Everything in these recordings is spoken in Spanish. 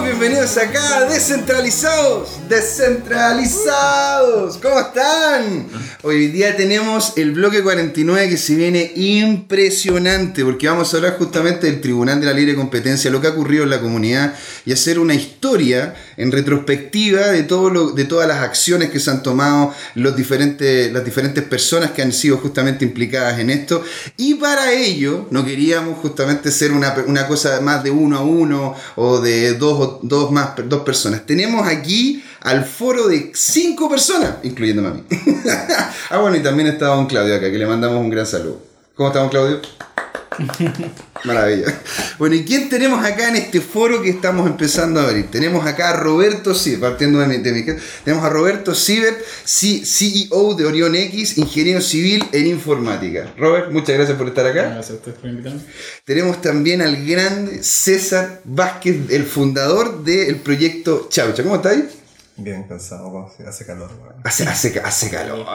Bienvenidos acá Descentralizados. Descentralizados. ¿Cómo están? Hoy día tenemos el bloque 49 que se viene impresionante porque vamos a hablar justamente del Tribunal de la Libre Competencia, lo que ha ocurrido en la comunidad y hacer una historia en retrospectiva de, todo de todas las acciones que se han tomado los diferentes, las diferentes personas que han sido justamente implicadas en esto. Y para ello no queríamos justamente ser una, una cosa más de uno a uno o de dos, dos, más, dos personas. Tenemos aquí al foro de cinco personas, incluyéndome a mí. ah, bueno, y también está don Claudio acá, que le mandamos un gran saludo. ¿Cómo estamos, Claudio? Maravilla. Bueno, ¿y quién tenemos acá en este foro que estamos empezando a abrir? Tenemos acá a Roberto Sibet, partiendo de mi, de mi tenemos a Roberto Sibet, CEO de Orión X, ingeniero civil en informática. Robert, muchas gracias por estar acá. Gracias a ustedes por invitarme. Tenemos también al gran César Vázquez, el fundador del proyecto Chaucha. ¿Cómo estáis? Bien cansado, hace calor. Hace, hace, hace calor.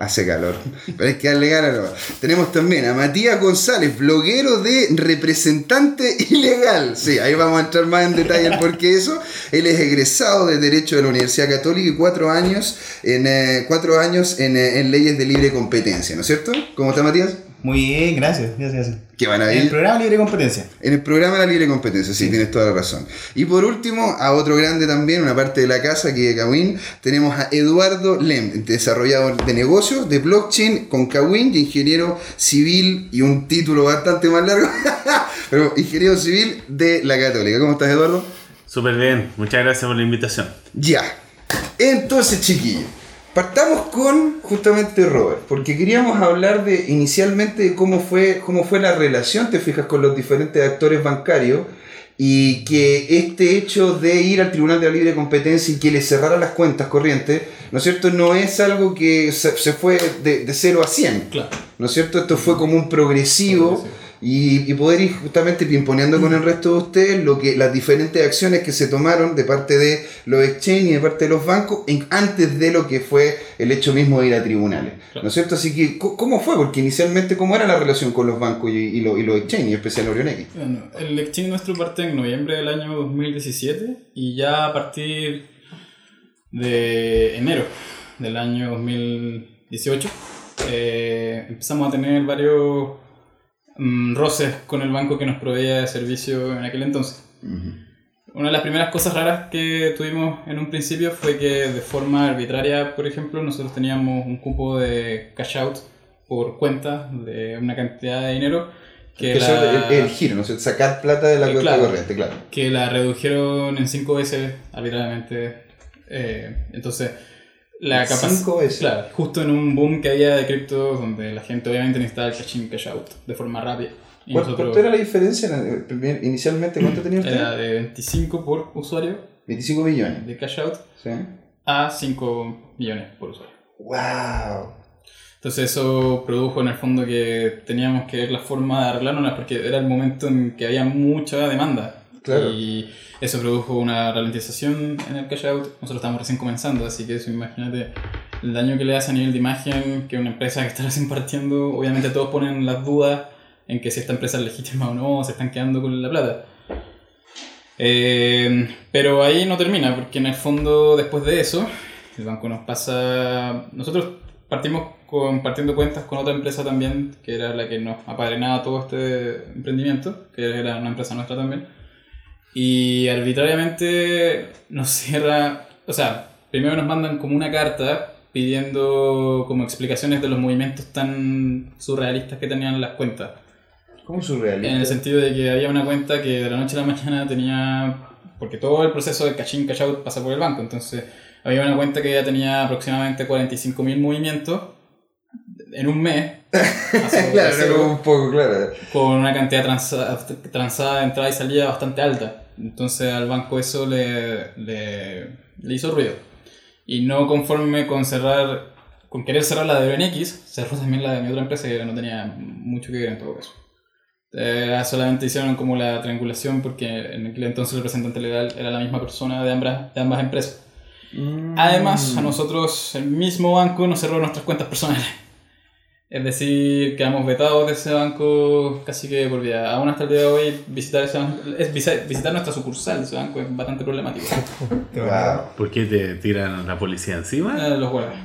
Hace calor. Pero es que darle. Tenemos también a Matías González, bloguero de representante ilegal. Sí, ahí vamos a entrar más en detalle por qué eso. Él es egresado de Derecho de la Universidad Católica y cuatro años en, eh, cuatro años en, eh, en leyes de libre competencia, ¿no es cierto? ¿Cómo está Matías? Muy bien, gracias, gracias, gracias. ¿Qué van a ir? En el programa Libre Competencia. En el programa La Libre Competencia, sí, tienes toda la razón. Y por último, a otro grande también, una parte de la casa, aquí de Kawin, tenemos a Eduardo Lem, desarrollador de negocios, de blockchain con Kawin, ingeniero civil y un título bastante más largo, pero ingeniero civil de la Católica. ¿Cómo estás, Eduardo? Súper bien, muchas gracias por la invitación. Ya. Entonces, chiquillos. Partamos con justamente Robert, porque queríamos hablar de inicialmente de cómo fue, cómo fue la relación, te fijas, con los diferentes actores bancarios y que este hecho de ir al Tribunal de la Libre Competencia y que le cerrara las cuentas corrientes, ¿no es cierto? No es algo que se, fue de, de 0 a 100, claro. ¿no es cierto? Esto fue como un progresivo. progresivo y, poder ir justamente pimponeando con el resto de ustedes lo que las diferentes acciones que se tomaron de parte de los exchange y de parte de los bancos antes de lo que fue el hecho mismo de ir a tribunales. ¿No es cierto? Así que, ¿cómo fue? Porque inicialmente, ¿cómo era la relación con los bancos y, y, los, y los exchange, y especial Orion X? Bueno, el exchange nuestro parte en noviembre del año 2017 y ya a partir de enero del año 2018 eh, empezamos a tener varios Mm, roces con el banco que nos proveía de servicio en aquel entonces. Una de las primeras cosas raras que tuvimos en un principio fue que de forma arbitraria, por ejemplo, nosotros teníamos un cupo de cash out por cuenta de una cantidad de dinero que la, el, giro, ¿no? sacar plata de la eh, cuenta corriente, claro. Que la redujeron en cinco veces arbitrariamente. Eh, entonces, la capacidad. Claro, justo en un boom que había de cripto donde la gente obviamente necesitaba el cash in, cash out de forma rápida. Y ¿Cuánto era la diferencia inicialmente? ¿Cuánto tenía usted? Era de 25 por usuario. 25 millones. De cash out. Sí. A 5 millones por usuario. ¡Wow! Entonces eso produjo en el fondo que teníamos que ver la forma de arreglarnos porque era el momento en que había mucha demanda. Y eso produjo una ralentización en el cash out. Nosotros estamos recién comenzando, así que eso imagínate el daño que le hace a nivel de imagen que una empresa que está recién partiendo, obviamente todos ponen las dudas en que si esta empresa es legítima o no, se están quedando con la plata. Eh, pero ahí no termina, porque en el fondo después de eso, el banco nos pasa... Nosotros partimos compartiendo cuentas con otra empresa también, que era la que nos apadrinaba todo este emprendimiento, que era una empresa nuestra también y arbitrariamente nos cierra, o sea, primero nos mandan como una carta pidiendo como explicaciones de los movimientos tan surrealistas que tenían las cuentas. ¿Cómo surrealistas? En el sentido de que había una cuenta que de la noche a la mañana tenía, porque todo el proceso de cash in, cash out pasa por el banco, entonces había una cuenta que ya tenía aproximadamente 45.000 movimientos en un mes. claro, un poco, claro. Con una cantidad transada de entrada y salida bastante alta. Entonces al banco eso le, le, hizo ruido. Y no conforme con cerrar, con querer cerrar la de BNX, cerró también la de mi otra empresa que no tenía mucho que ver en todo caso. Eh, solamente hicieron como la triangulación porque en aquel entonces el representante legal era la misma persona de ambas, de ambas empresas. Mm. Además, a nosotros el mismo banco nos cerró nuestras cuentas personales. Es decir, quedamos vetados de ese banco casi que por vida. Aún hasta el día de hoy, visitar ese banco, es visi- visitar nuestra sucursal de ese banco es bastante problemático. Wow. ¿Por qué te tiran la policía encima? Eh, los guardias.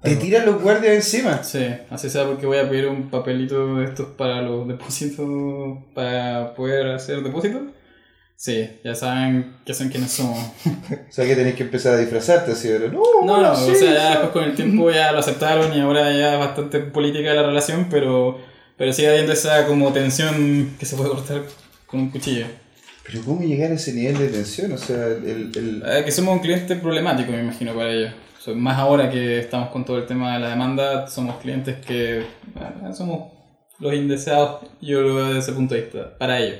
¿Te tiran los guardias encima? Sí, así sea porque voy a pedir un papelito de estos para los depósitos, para poder hacer depósitos. Sí, ya saben que saben quiénes somos. O sea que tenés que empezar a disfrazarte así, ¿verdad? No, No, no, sí, o sea, ya después con el tiempo ya lo aceptaron y ahora ya es bastante política la relación, pero, pero sigue habiendo esa como tensión que se puede cortar con un cuchillo. Pero ¿cómo llegar a ese nivel de tensión? O sea, el... el... Eh, que somos un cliente problemático, me imagino, para ellos. O sea, más ahora que estamos con todo el tema de la demanda, somos clientes que somos los indeseados, yo lo veo desde ese punto de vista, para ellos.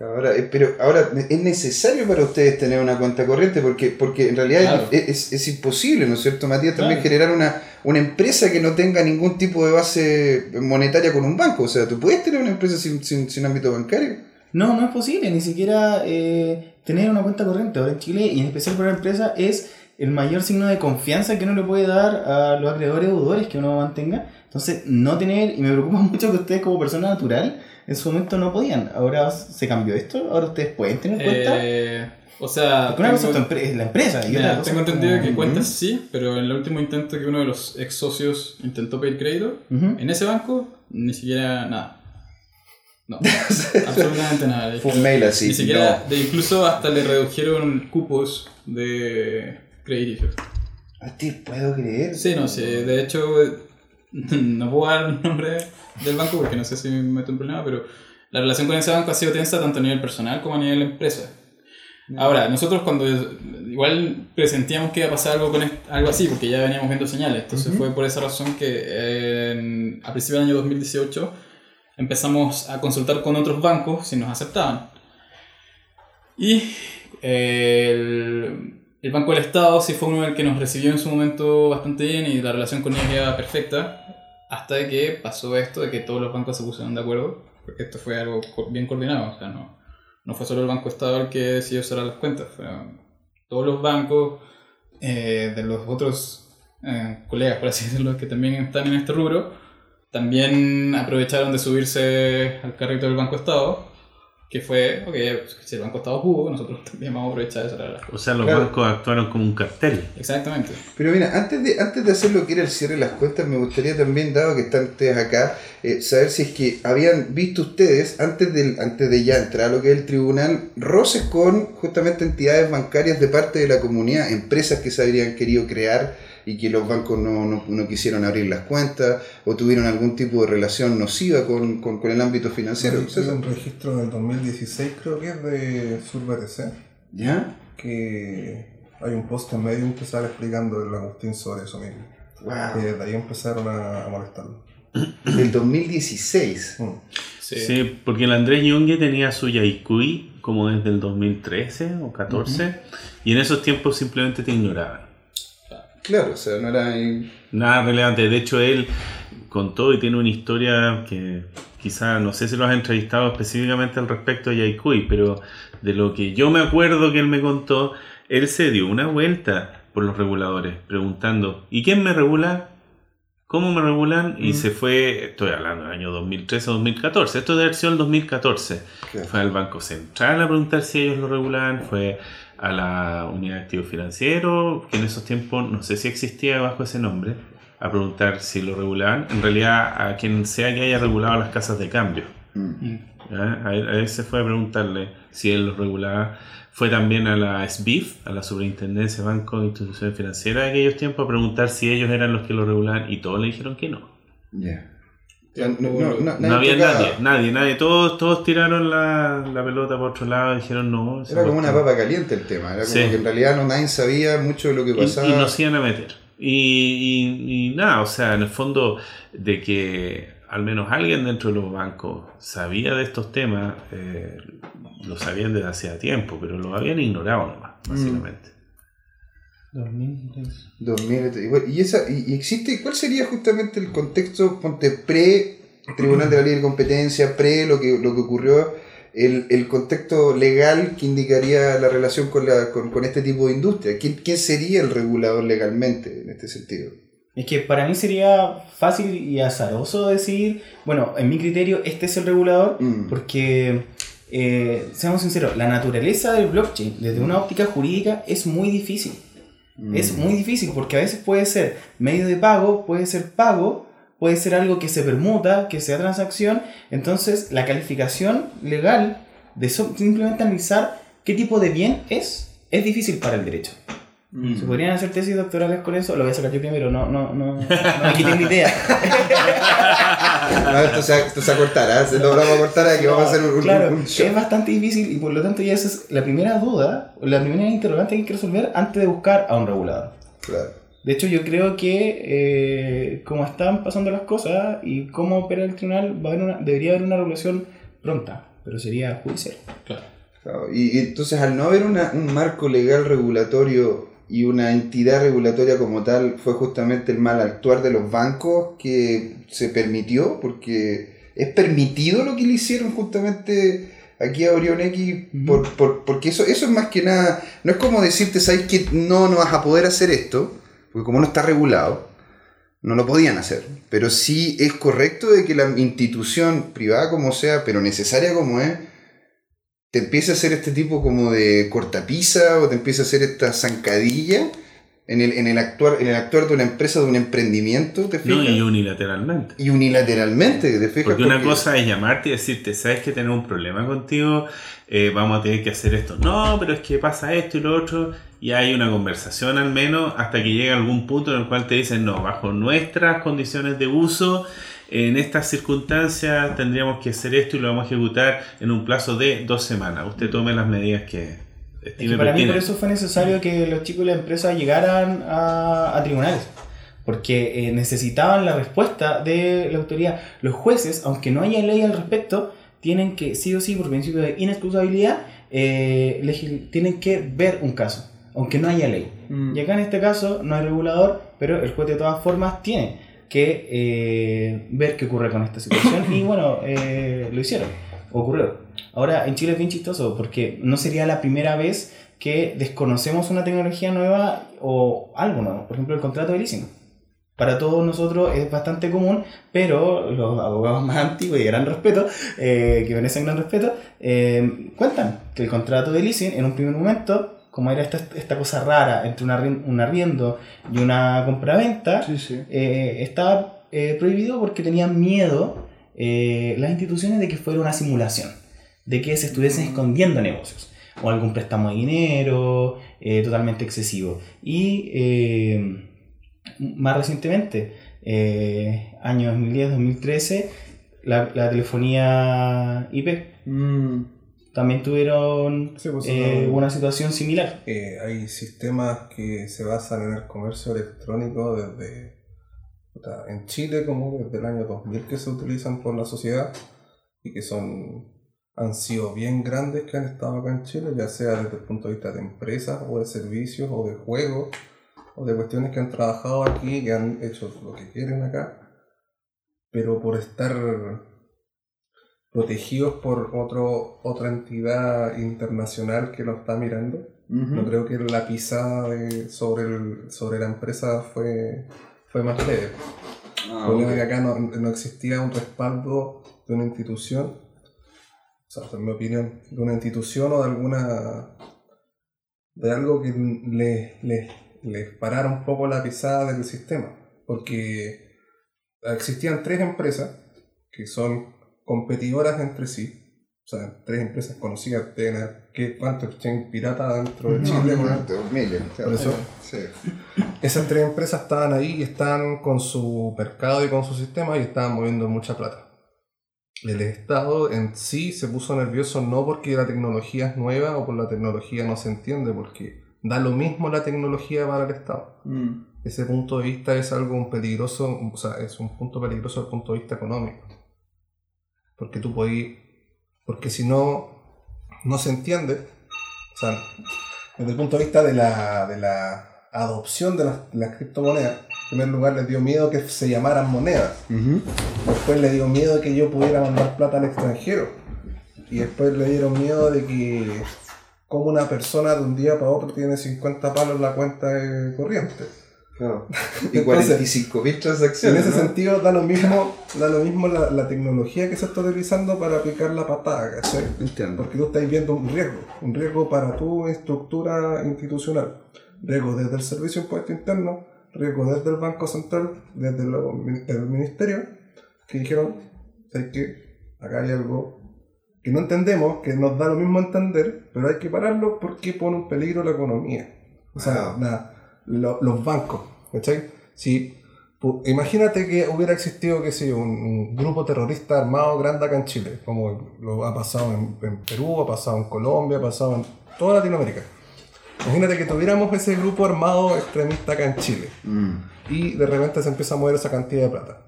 Ahora, eh, pero ahora, ¿es necesario para ustedes tener una cuenta corriente? Porque, porque en realidad Claro. es, es- es imposible, ¿no es cierto, Matías? También Claro. generar una, una empresa que no tenga ningún tipo de base monetaria con un banco. O sea, ¿tú puedes tener una empresa sin, sin, sin ámbito bancario? No, no es posible, ni siquiera eh, tener una cuenta corriente. Ahora en Chile, y en especial para la empresa, es el mayor signo de confianza que uno le puede dar a los acreedores o deudores que uno mantenga. Entonces, no tener, y me preocupa mucho que ustedes como persona natural en su momento no podían. Ahora se cambió esto, ahora ustedes pueden tener cuenta. Eh, o sea, Porque una cosa es, la empresa. Y mira, otra cosa tengo entendido como- que cuentas sí, pero en el último intento que uno de los ex socios intentó pedir crédito, en ese banco, ni siquiera nada. No, absolutamente nada. Fue un mail así. Ni siquiera, de incluso hasta le redujeron cupos de crediticios. No. ¿A ti puedo creer? Sí, no sé, de hecho, no puedo dar el nombre del banco porque no sé si me meto en problema, pero la relación con ese banco ha sido tensa tanto a nivel personal como a nivel empresa. Ahora, nosotros cuando igual presentíamos que iba a pasar algo con algo así, porque ya veníamos viendo señales, entonces fue por esa razón que eh, a principios del año 2018 empezamos a consultar con otros bancos si nos aceptaban. Y eh, el, el Banco del Estado sí fue uno del que nos recibió en su momento bastante bien y la relación con ellos era perfecta, hasta que pasó esto de que todos los bancos se pusieron de acuerdo, porque esto fue algo bien coordinado, o sea, no, no fue solo el Banco Estado el que decidió cerrar las cuentas, fueron todos los bancos eh, de los otros eh, colegas, por así decirlo, que también están en este rubro, también aprovecharon de subirse al carrito del Banco Estado, que fue, ok, si el Banco Estado pudo, nosotros también vamos a aprovechar las cosas. O sea, los Claro. bancos actuaron como un cartel. Exactamente. Pero mira, antes de, antes de hacer lo que era el cierre de las cuentas, me gustaría también, dado que están ustedes acá, eh, saber si es que habían visto ustedes, antes, del, antes de ya entrar a lo que es el tribunal, roces con justamente entidades bancarias de parte de la comunidad, empresas que se habrían querido crear y que los bancos no, no, no quisieron abrir las cuentas o tuvieron algún tipo de relación nociva con, con, con el ámbito financiero. Sí, es un registro del 2016, creo que es de Sur BTC, ¿Ya? que hay un post en Medium que sale explicando el Agustín sobre eso mismo. Wow. Que de ahí empezaron a, a molestarlo. Del 2016. Mm. Sí. Sí, porque el Andrés Yungue tenía su Yaikui como desde el 2013 o 14 y en esos tiempos simplemente te ignoraban. Claro, o sea, no era... Nada relevante. De hecho, él contó y tiene una historia que quizá no sé si lo has entrevistado específicamente al respecto de Yaikui, pero de lo que yo me acuerdo que él me contó, él se dio una vuelta por los reguladores preguntando, ¿y quién me regula? ¿Cómo me regulan? Y se fue, estoy hablando del año 2013 o 2014, esto debe haber sido el 2014. Claro. Fue al Banco Central a preguntar si ellos lo regulaban, fue a la Unidad de Activo Financiero, que en esos tiempos no sé si existía bajo ese nombre, a preguntar si lo regulaban. En realidad, a quien sea que haya regulado las casas de cambio. Mm. ¿ya? A, él, a él se fue a preguntarle si él lo regulaba. Fue también a la SBIF, a la Superintendencia de Banco e Instituciones Financieras de aquellos tiempos, a preguntar si ellos eran los que lo regulaban y todos le dijeron que no. No, había nadie, nadie, nadie. Todos, todos tiraron la, la pelota por otro lado y dijeron no. Era como una papa caliente el tema, era como Sí. que en realidad no, nadie sabía mucho de lo que y, pasaba. y nos iban a meter. Y, y- y nada, o sea, en el fondo de que al menos alguien dentro de los bancos sabía de estos temas, eh, lo sabían desde hacía tiempo, pero lo habían ignorado nomás, básicamente. 2003. 2000, igual, y, esa, y, y existe, ¿cuál sería justamente el contexto, ponte pre Tribunal de la Libre Competencia, pre lo que, lo que ocurrió, el, el contexto legal que indicaría la relación con, la, con, con este tipo de industria? ¿Quién, ¿Quién sería el regulador legalmente en este sentido? Es que para mí sería fácil y azaroso decir, bueno, en mi criterio este es el regulador, Mm. porque, eh, seamos sinceros, la naturaleza del blockchain desde una óptica jurídica es muy difícil. Mm. Es muy difícil porque a veces puede ser medio de pago, puede ser pago, puede ser algo que se permuta, que sea transacción. Entonces, la calificación legal de simplemente analizar qué tipo de bien es, es difícil para el derecho. Mm. ¿Se podrían hacer tesis doctorales con eso? Lo voy a sacar yo primero, no, no, no, no me quiten la idea. No, esto, se, esto se acortará, se lo vamos a cortar aquí, vamos a hacer un, Claro, un show. es bastante difícil y por lo tanto ya esa es la primera duda, o la primera interrogante que hay que resolver antes de buscar a un regulador. Claro. De hecho, yo creo que eh, como están pasando las cosas y cómo opera el tribunal, va a haber una, debería haber una regulación pronta, pero sería judicial. Claro. Claro, Y, y entonces al no haber una- un marco legal regulatorio y una entidad regulatoria como tal, fue justamente el mal actuar de los bancos que se permitió, porque es permitido lo que le hicieron justamente aquí a Orion X, por, por- porque eso, eso es más que nada, no es como decirte, sabes que no, no vas a poder hacer esto, porque como no está regulado, no lo podían hacer. Pero sí es correcto de que la institución privada como sea, pero necesaria como es, te empieza a hacer este tipo como de cortapisa o te empieza a hacer esta zancadilla en el, en el actuar en el actuar de una empresa, de un emprendimiento, ¿te No, fijas? y unilateralmente. y unilateralmente, ¿te fijas? Porque una cosa es llamarte y decirte, ¿sabes que tenemos un problema contigo? Eh, vamos a tener que hacer esto. No, pero es que pasa esto y lo otro. Y hay una conversación al menos hasta que llega algún punto en el cual te dicen, no, bajo nuestras condiciones de uso, en estas circunstancias tendríamos que hacer esto y lo vamos a ejecutar en un plazo de dos semanas. Usted tome las medidas que Es estime que para mí por eso fue necesario que los chicos de la empresa llegaran a, a tribunales. Porque eh, necesitaban la respuesta de la autoridad. Los jueces, aunque no haya ley al respecto, tienen que, sí o sí, por principio de inexcusabilidad, eh, tienen que ver un caso, aunque no haya ley. Mm. Y acá en este caso no hay regulador, pero el juez de todas formas tiene que eh, ver qué ocurre con esta situación y bueno, eh, lo hicieron, ocurrió. Ahora en Chile es bien chistoso porque no sería la primera vez que desconocemos una tecnología nueva o algo nuevo, por ejemplo el contrato de leasing. Para todos nosotros es bastante común, pero los abogados más antiguos y de gran respeto, eh, que merecen gran respeto, eh, cuentan que el contrato de leasing en un primer momento, como era esta, esta cosa rara entre un, arri- un arriendo y una compraventa, Sí, sí. eh, estaba eh, prohibido porque tenían miedo eh, las instituciones de que fuera una simulación, de que se estuviesen escondiendo negocios o algún préstamo de dinero eh, totalmente excesivo. Y más recientemente, año 2010-2013, la, la telefonía IP Mm. También tuvieron Sí, pues, eh, no- una situación similar. Eh, hay sistemas que se basan en el comercio electrónico desde en Chile como desde el año 2000 que se utilizan por la sociedad y que son han sido bien grandes que han estado acá en Chile, ya sea desde el punto de vista de empresas o de servicios o de juegos o de cuestiones que han trabajado aquí y que han hecho lo que quieren acá, pero por estar protegidos por otro, otra entidad internacional que lo está mirando, no creo que la pisada de- sobre, el, sobre la empresa fue, fue más leve. Ah, El problema ok. es que acá no, no existía un respaldo de una institución, o sea, en mi opinión, de una institución o de alguna. de algo que les le, les parara un poco la pisada del sistema. Porque existían tres empresas que son competidoras entre sí. O sea, tres empresas conocidas, tienen que cuánto exchange pirata dentro de Chile. No, no, miles. Por eso. Sí. Esas tres empresas estaban ahí y están con su mercado y con su sistema y estaban moviendo mucha plata. El Estado en sí se puso nervioso no porque la tecnología es nueva o por la tecnología no se entiende, porque da lo mismo la tecnología para el Estado. Mm. Ese punto de vista es algo peligroso, o sea, es un punto peligroso desde el punto de vista económico. Porque tú podís, porque si no, no se entiende, o sea, desde el punto de vista de la, de la adopción de las, las criptomonedas, en primer lugar les dio miedo que se llamaran monedas, después le dio miedo que yo pudiera mandar plata al extranjero, y después le dieron miedo de que como una persona de un día para otro tiene 50 palos en la cuenta de corriente. Y 45.000 En transacciones. ese ¿no? sentido, da lo mismo, da lo mismo la, la tecnología que se está utilizando para aplicar la patada, ¿cachai? Entiendo. Porque tú estás viendo un riesgo, un riesgo para tu estructura institucional. Riesgo desde el Servicio de Impuesto Interno, riesgo desde el Banco Central, desde lo- el Ministerio, que dijeron, ¿sabes qué? Acá hay algo que no entendemos, que nos da lo mismo entender, pero hay que pararlo porque pone en peligro la economía. O sea, Wow. la- lo- los bancos, ¿cachai? Si, imagínate que hubiera existido, qué sé yo, un, un grupo terrorista armado grande acá en Chile, como lo ha pasado en, en Perú, ha pasado en Colombia, ha pasado en toda Latinoamérica. Imagínate que tuviéramos ese grupo armado extremista acá en Chile Mm. y de repente se empieza a mover esa cantidad de plata.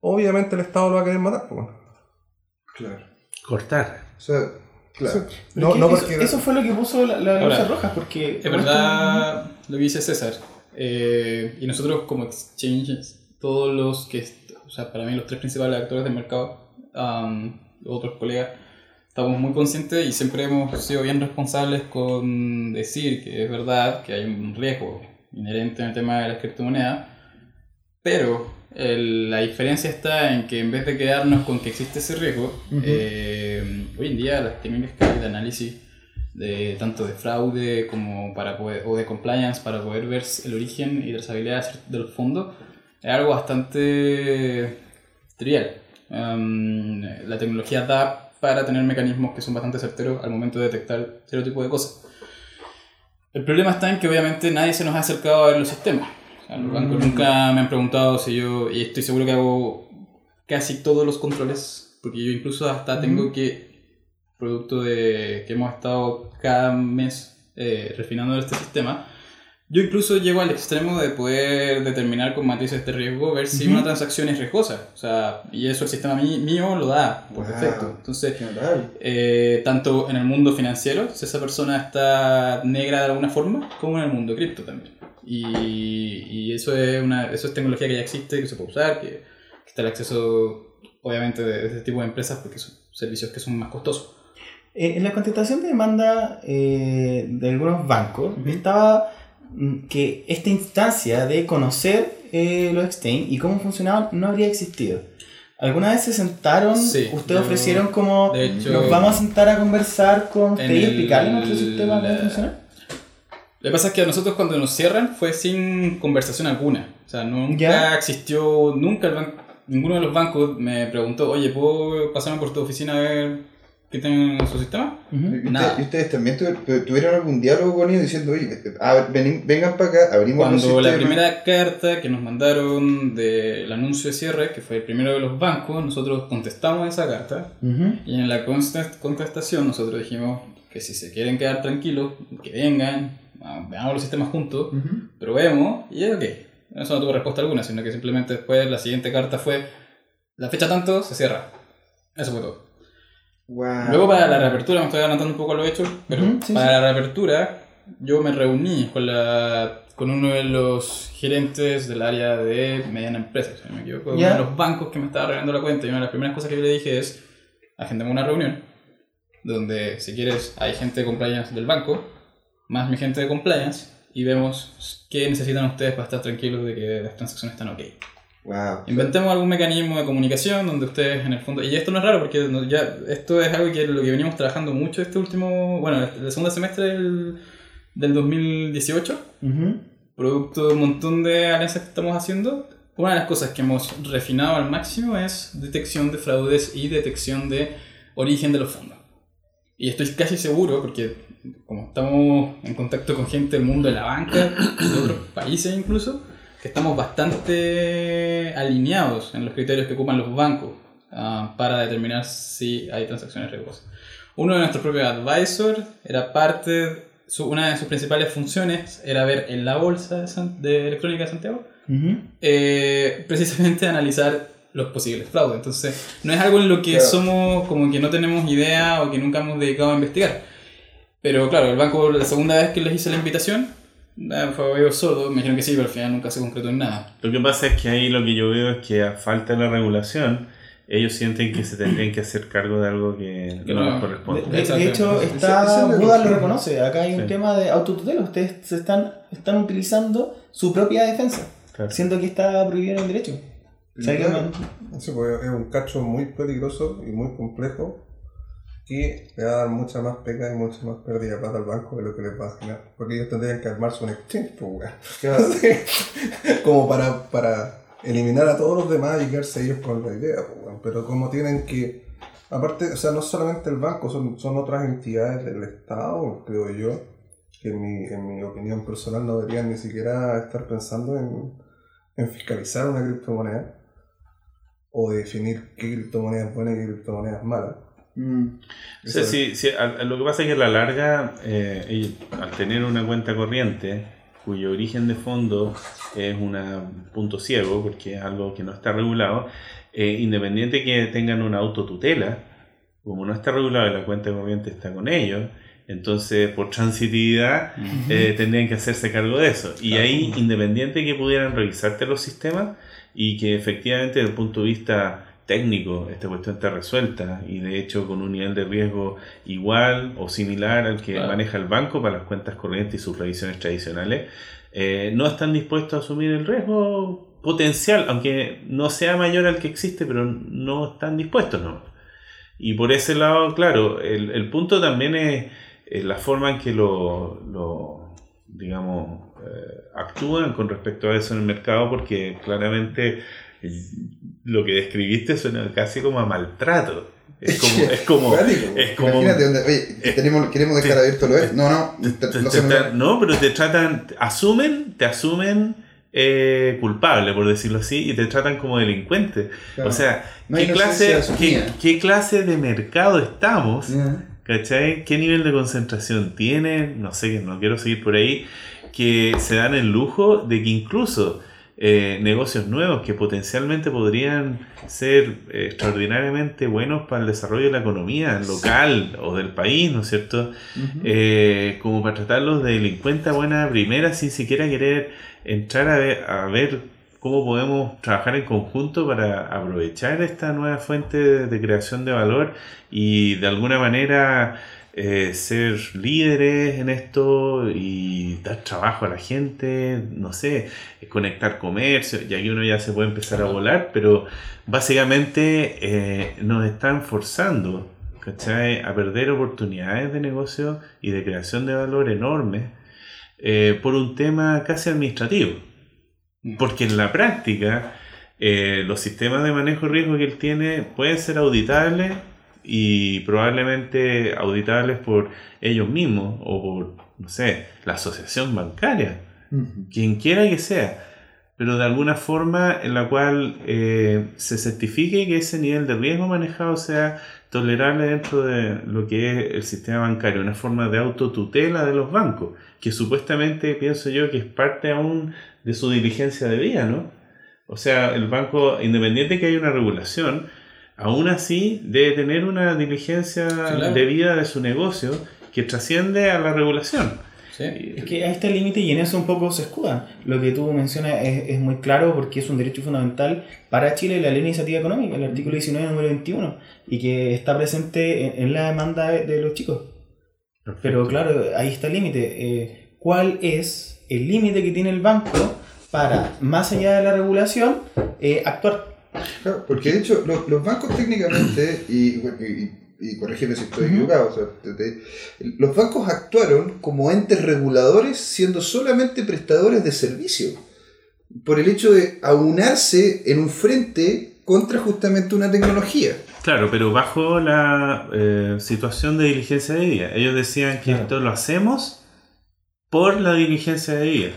Obviamente el Estado lo va a querer matar, pues. Claro. Cortar. O sea, claro. No, no eso, porque... eso fue lo que puso la, la Ahora, luces rojas, porque... Es verdad lo que dice César. Eh, y nosotros como exchanges, todos los que, o sea, para mí los tres principales actores del mercado, um, otros colegas, estamos muy conscientes y siempre hemos sido bien responsables con decir que es verdad que hay un riesgo inherente en el tema de la criptomoneda, pero el- la diferencia está en que en vez de quedarnos con que existe ese riesgo, eh, hoy en día las técnicas que hay de análisis de tanto de fraude como para poder, o de compliance para poder ver el origen y trazabilidad del fondo es algo bastante trivial. Um, la tecnología da para tener mecanismos que son bastante certeros al momento de detectar cierto tipo de cosas. El problema está en que obviamente nadie se nos ha acercado a ver los sistemas. O sea, los bancos nunca me han preguntado si yo, y estoy seguro que hago casi todos los controles, porque yo incluso hasta tengo que producto de que hemos estado cada mes eh, refinando este sistema, yo incluso llego al extremo de poder determinar con matices de riesgo, ver si una transacción es riesgosa. O sea, y eso el sistema mí- mío lo da por Wow. defecto. Entonces, eh, tanto en el mundo financiero, si esa persona está negra de alguna forma, como en el mundo cripto también. Y, y eso, es una, eso es tecnología que ya existe, que se puede usar, que, que está el acceso, obviamente, de, de este tipo de empresas, porque son servicios que son más costosos. Eh, en la contestación de demanda eh, de algunos bancos estaba mm, que esta instancia de conocer eh, los exchange y cómo funcionaban no habría existido. ¿Alguna vez se sentaron? Sí, ¿Ustedes ofrecieron como de hecho, nos vamos a sentar a conversar con ustedes y explicarles nuestro sistema cómo la- funciona? Lo que pasa es que a nosotros cuando nos cierran fue sin conversación alguna. O sea, nunca Ya. existió, nunca el ban- ninguno de los bancos me preguntó, oye, ¿puedo pasarme por tu oficina a ver qué tienen en su sistema? ¿Y, usted- Nada. y ustedes también tuvi- tuvieron algún diálogo con ellos diciendo, oye, a ver, vení- vengan para acá, abrimos Cuando la sistemas"? primera carta que nos mandaron del anuncio de cierre, que fue el primero de los bancos, nosotros contestamos esa carta Ujú. y en la contestación nosotros dijimos que si se quieren quedar tranquilos, que vengan, veamos los sistemas juntos, probemos y es ok. Eso no tuvo respuesta alguna, sino que simplemente después la siguiente carta fue la fecha tanto, se cierra. Eso fue todo. Wow. Luego para la reapertura, me estoy adelantando un poco a lo hecho, pero Ujú, sí, para la reapertura yo me reuní con, la, con uno de los gerentes del área de mediana empresa, si no me equivoco, Ya. uno de los bancos que me estaba arreglando la cuenta y una de las primeras cosas que yo le dije es, agendemos una reunión donde si quieres hay gente de compliance del banco, más mi gente de compliance y vemos qué necesitan ustedes para estar tranquilos de que las transacciones están ok. Wow. Inventemos algún mecanismo de comunicación donde ustedes en el fondo... Y esto no es raro porque ya esto es algo que lo que venimos trabajando mucho este último... Bueno, el segundo semestre del, del 2018, Ujú. producto de un montón de alianzas que estamos haciendo. Una de las cosas que hemos refinado al máximo es detección de fraudes y detección de origen de los fondos. Y estoy casi seguro, porque como estamos en contacto con gente del mundo de la banca, de otros países incluso, que estamos bastante alineados en los criterios que ocupan los bancos ah, para determinar si hay transacciones riesgosas. Uno de nuestros propios advisors era parte, su- una de sus principales funciones era ver en la bolsa de, San- de electrónica de Santiago Ujú. eh, precisamente analizar los posibles fraudes. Entonces, no es algo en lo que Claro. somos como que no tenemos idea o que nunca hemos dedicado a investigar. Pero claro, el banco, la segunda vez que les hice la invitación, eh, fue oído sordo, me dijeron que sí, pero al final nunca se concretó en nada. Lo que pasa es que ahí lo que yo veo es que a falta de la regulación, ellos sienten que se tendrían que hacer cargo de algo que Que no les corresponde. De, de- de hecho, está, Buda lo reconoce. Acá hay un Sí. tema de autotutela. Ustedes se están, están utilizando su propia defensa, Claro. siendo que está prohibido en el derecho. O sea, que Claro. man- Sí, pues, es un cacho muy peligroso y muy complejo que le va a dar mucha más pega y mucha más pérdida de plata al banco de lo que les va a generar. Porque ellos tendrían que armarse un exchange, pues, weón. como para, para eliminar a todos los demás y quedarse ellos con la idea, pues, weón. Pero como tienen que, aparte, o sea, no solamente el banco, son, son otras entidades del Estado, creo yo, que en mi, en mi opinión personal no deberían ni siquiera estar pensando en, en fiscalizar una criptomoneda o definir qué criptomoneda es buena y qué criptomoneda es mala. Mm. O sea, sí, sí, a- a lo que pasa es que a la larga, eh, al tener una cuenta corriente, cuyo origen de fondo es un punto ciego, porque es algo que no está regulado, eh, independiente que tengan una autotutela, como no está regulado y la cuenta corriente está con ellos, entonces por transitividad eh, tendrían que hacerse cargo de eso. Y ahí, independiente que pudieran revisarte los sistemas y que efectivamente desde el punto de vista técnico esta cuestión está resuelta y de hecho con un nivel de riesgo igual o similar al que Claro. maneja el banco para las cuentas corrientes y sus revisiones tradicionales, eh, no están dispuestos a asumir el riesgo potencial, aunque no sea mayor al que existe, pero no están dispuestos, ¿no? Y por ese lado, claro, el, el punto también es, es la forma en que lo, lo, digamos, eh, actúan con respecto a eso en el mercado, porque claramente lo que describiste suena casi como a maltrato. Es como, es como, es Imagínate, donde, oye, eh, tenemos, queremos dejar abierto lo es. No, no, te- te- no, pero te tratan, asumen, te asumen eh, culpable, por decirlo así, y te tratan como delincuente. Claro. O sea, No ¿qué, clase, qué, clase de mercado estamos? ¿Qué nivel de concentración tiene? No sé, no quiero seguir por ahí. Que se dan el lujo de que incluso eh, negocios nuevos que potencialmente podrían ser eh, extraordinariamente buenos para el desarrollo de la economía local o del país, ¿no es cierto? Eh, como para tratarlos de delincuentes a buena primera sin siquiera querer entrar a ver, a ver cómo podemos trabajar en conjunto para aprovechar esta nueva fuente de, de creación de valor y de alguna manera eh, ser líderes en esto y dar trabajo a la gente, no sé, conectar comercio, y aquí uno ya se puede empezar a volar, pero básicamente eh, nos están forzando ¿cachai? a perder oportunidades de negocio y de creación de valor enormes eh, por un tema casi administrativo. Porque en la práctica, los sistemas de manejo de riesgo que él tiene pueden ser auditables y probablemente auditables por ellos mismos o por, no sé, la asociación bancaria, quien quiera que sea, pero de alguna forma en la cual eh, se certifique que ese nivel de riesgo manejado sea tolerable dentro de lo que es el sistema bancario, una forma de autotutela de los bancos, que supuestamente pienso yo que es parte aún de su diligencia de vida, ¿no? O sea, el banco, independiente que haya una regulación, aún así debe tener una diligencia claro. debida de su negocio que trasciende a la regulación. Sí. Es que ahí está el límite y en eso un poco se escuda. Lo que tú mencionas es, es muy claro porque es un derecho fundamental para Chile la ley de iniciativa económica, el artículo 19, número 21, y que está presente en, en la demanda de, de los chicos. Pero claro, ahí está el límite. Eh, ¿Cuál es el límite que tiene el banco para, más allá de la regulación, eh, actuar? Claro, porque de hecho lo- los bancos técnicamente, y, y, y si estoy equivocado, o sea, te- te- los bancos actuaron como entes reguladores siendo solamente prestadores de servicio, por el hecho de aunarse en un frente contra justamente una tecnología. Claro, pero bajo la eh, situación de diligencia de vida. Ellos decían que Claro. esto lo hacemos por la diligencia de vida.